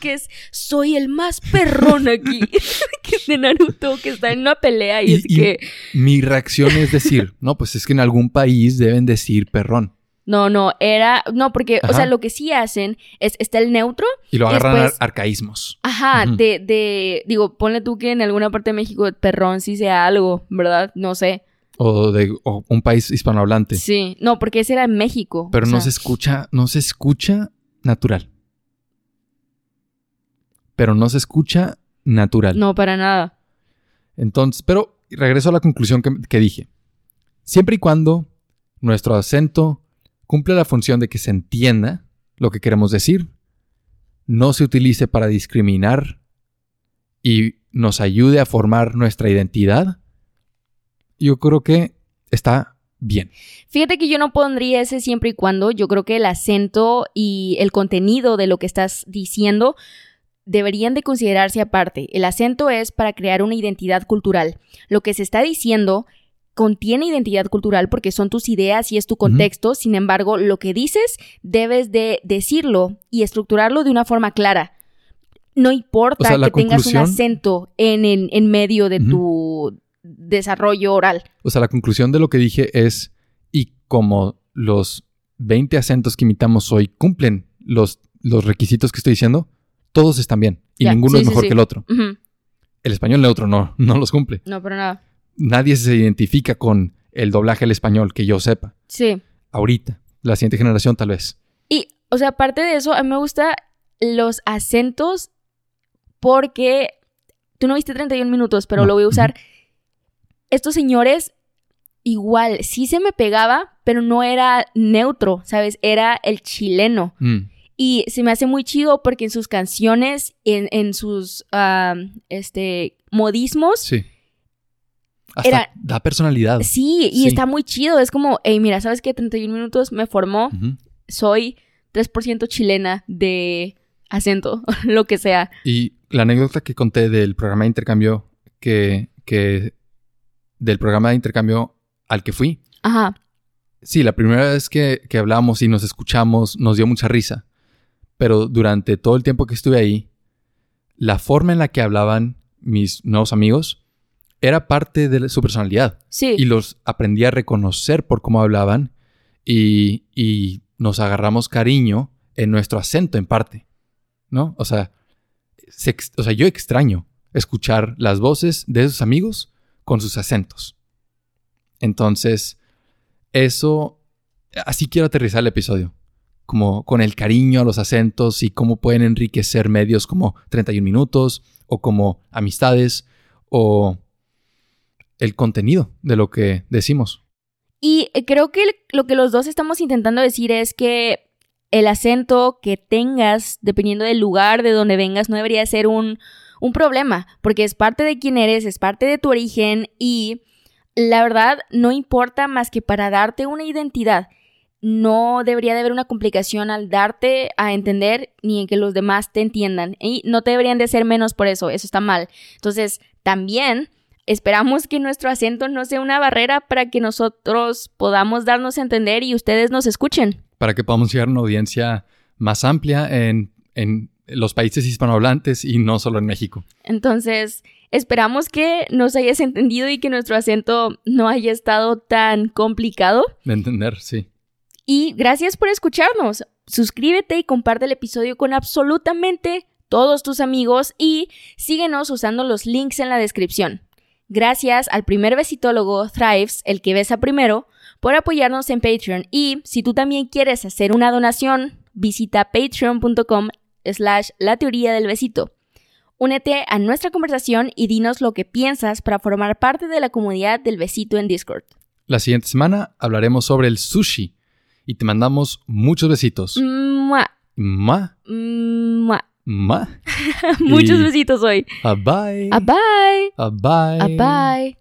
que es, soy el más perrón aquí. que es de Naruto, que está en una pelea y, es que... Mi reacción es decir, no, pues es que en algún país deben decir perrón. No, no, era. No, porque, o sea, lo que sí hacen es. Está el neutro. Y lo agarran arcaísmos. Ajá, de, de. Digo, ponle tú que en alguna parte de México perrón sí sea algo, ¿verdad? No sé. O de un país hispanohablante. Sí, no, porque ese era en México. Pero no se escucha, no se escucha natural. Pero no se escucha natural. No, para nada. Entonces, pero regreso a la conclusión que dije. Siempre y cuando nuestro acento cumple la función de que se entienda lo que queremos decir, no se utilice para discriminar y nos ayude a formar nuestra identidad, yo creo que está bien. Fíjate que yo no pondría ese siempre y cuando, yo creo que el acento y el contenido de lo que estás diciendo deberían de considerarse aparte. El acento es para crear una identidad cultural. Lo que se está diciendo contiene identidad cultural porque son tus ideas y es tu contexto, sin embargo, lo que dices debes de decirlo y estructurarlo de una forma clara. No importa que tengas un acento en, en, medio de tu desarrollo oral. O sea, la conclusión de lo que dije es, y como los 20 acentos que imitamos hoy cumplen los, los requisitos que estoy diciendo, todos están bien y ninguno sí, es mejor sí. que el otro. El español neutro no, no los cumple. No, pero nada. Nadie se identifica con el doblaje al español que yo sepa. Sí. Ahorita, la siguiente generación tal vez. Y, o sea, aparte de eso, a mí me gustan los acentos porque tú no viste 31 minutos, pero No. lo voy a usar. Estos señores, igual, sí se me pegaba, pero no era neutro, ¿sabes? Era el chileno. Mm, Y se me hace muy chido porque en sus canciones, en, en sus ah, este, modismos, sí. Hasta Era- da personalidad. sí, y Sí. está muy chido. Es como, hey, mira, ¿sabes qué? 31 minutos me formó. Ujú. Soy 3% chilena de acento, lo que sea. Y la anécdota que conté del programa de intercambio que, que del programa de intercambio al que fui. Ajá. Sí, la primera vez que, que hablamos y nos escuchamos nos dio mucha risa. Pero durante todo el tiempo que estuve ahí, la forma en la que hablaban mis nuevos amigos era parte de su personalidad. Sí. Y los aprendí a reconocer por cómo hablaban y, y nos agarramos cariño en nuestro acento en parte. ¿No? O sea, se o sea, yo extraño escuchar las voces de esos amigos con sus acentos. Entonces, eso, así quiero aterrizar el episodio, como con el cariño a los acentos y cómo pueden enriquecer medios como 31 minutos o como amistades o el contenido de lo que decimos. Y creo que lo que los dos estamos intentando decir es que el acento que tengas, dependiendo del lugar de donde vengas, no debería ser un, un problema, porque es parte de quién eres, es parte de tu origen y la verdad no importa más que para darte una identidad. No debería de haber una complicación al darte a entender ni en que los demás te entiendan. Y no te deberían de ser menos por eso, eso está mal. Entonces, también Esperamos que nuestro acento no sea una barrera para que nosotros podamos darnos a entender y ustedes nos escuchen. para que podamos llegar a una audiencia más amplia en, en los países hispanohablantes y no solo en México. Entonces, esperamos que nos hayas entendido y que nuestro acento no haya estado tan complicado. De entender, sí. Y gracias por escucharnos. Suscríbete y comparte el episodio con absolutamente todos tus amigos y síguenos usando los links en la descripción. Gracias al primer besitólogo Thrives, el que besa primero, por apoyarnos en Patreon. Y si tú también quieres hacer una donación, visita patreon.com slash la teoría del besito. Únete a nuestra conversación y dinos lo que piensas para formar parte de la comunidad del besito en Discord. La siguiente semana hablaremos sobre el sushi y te mandamos muchos besitos. Mua, Ma, mua. ma. Muchos besitos hoy. A bye. A bye. A bye. A bye.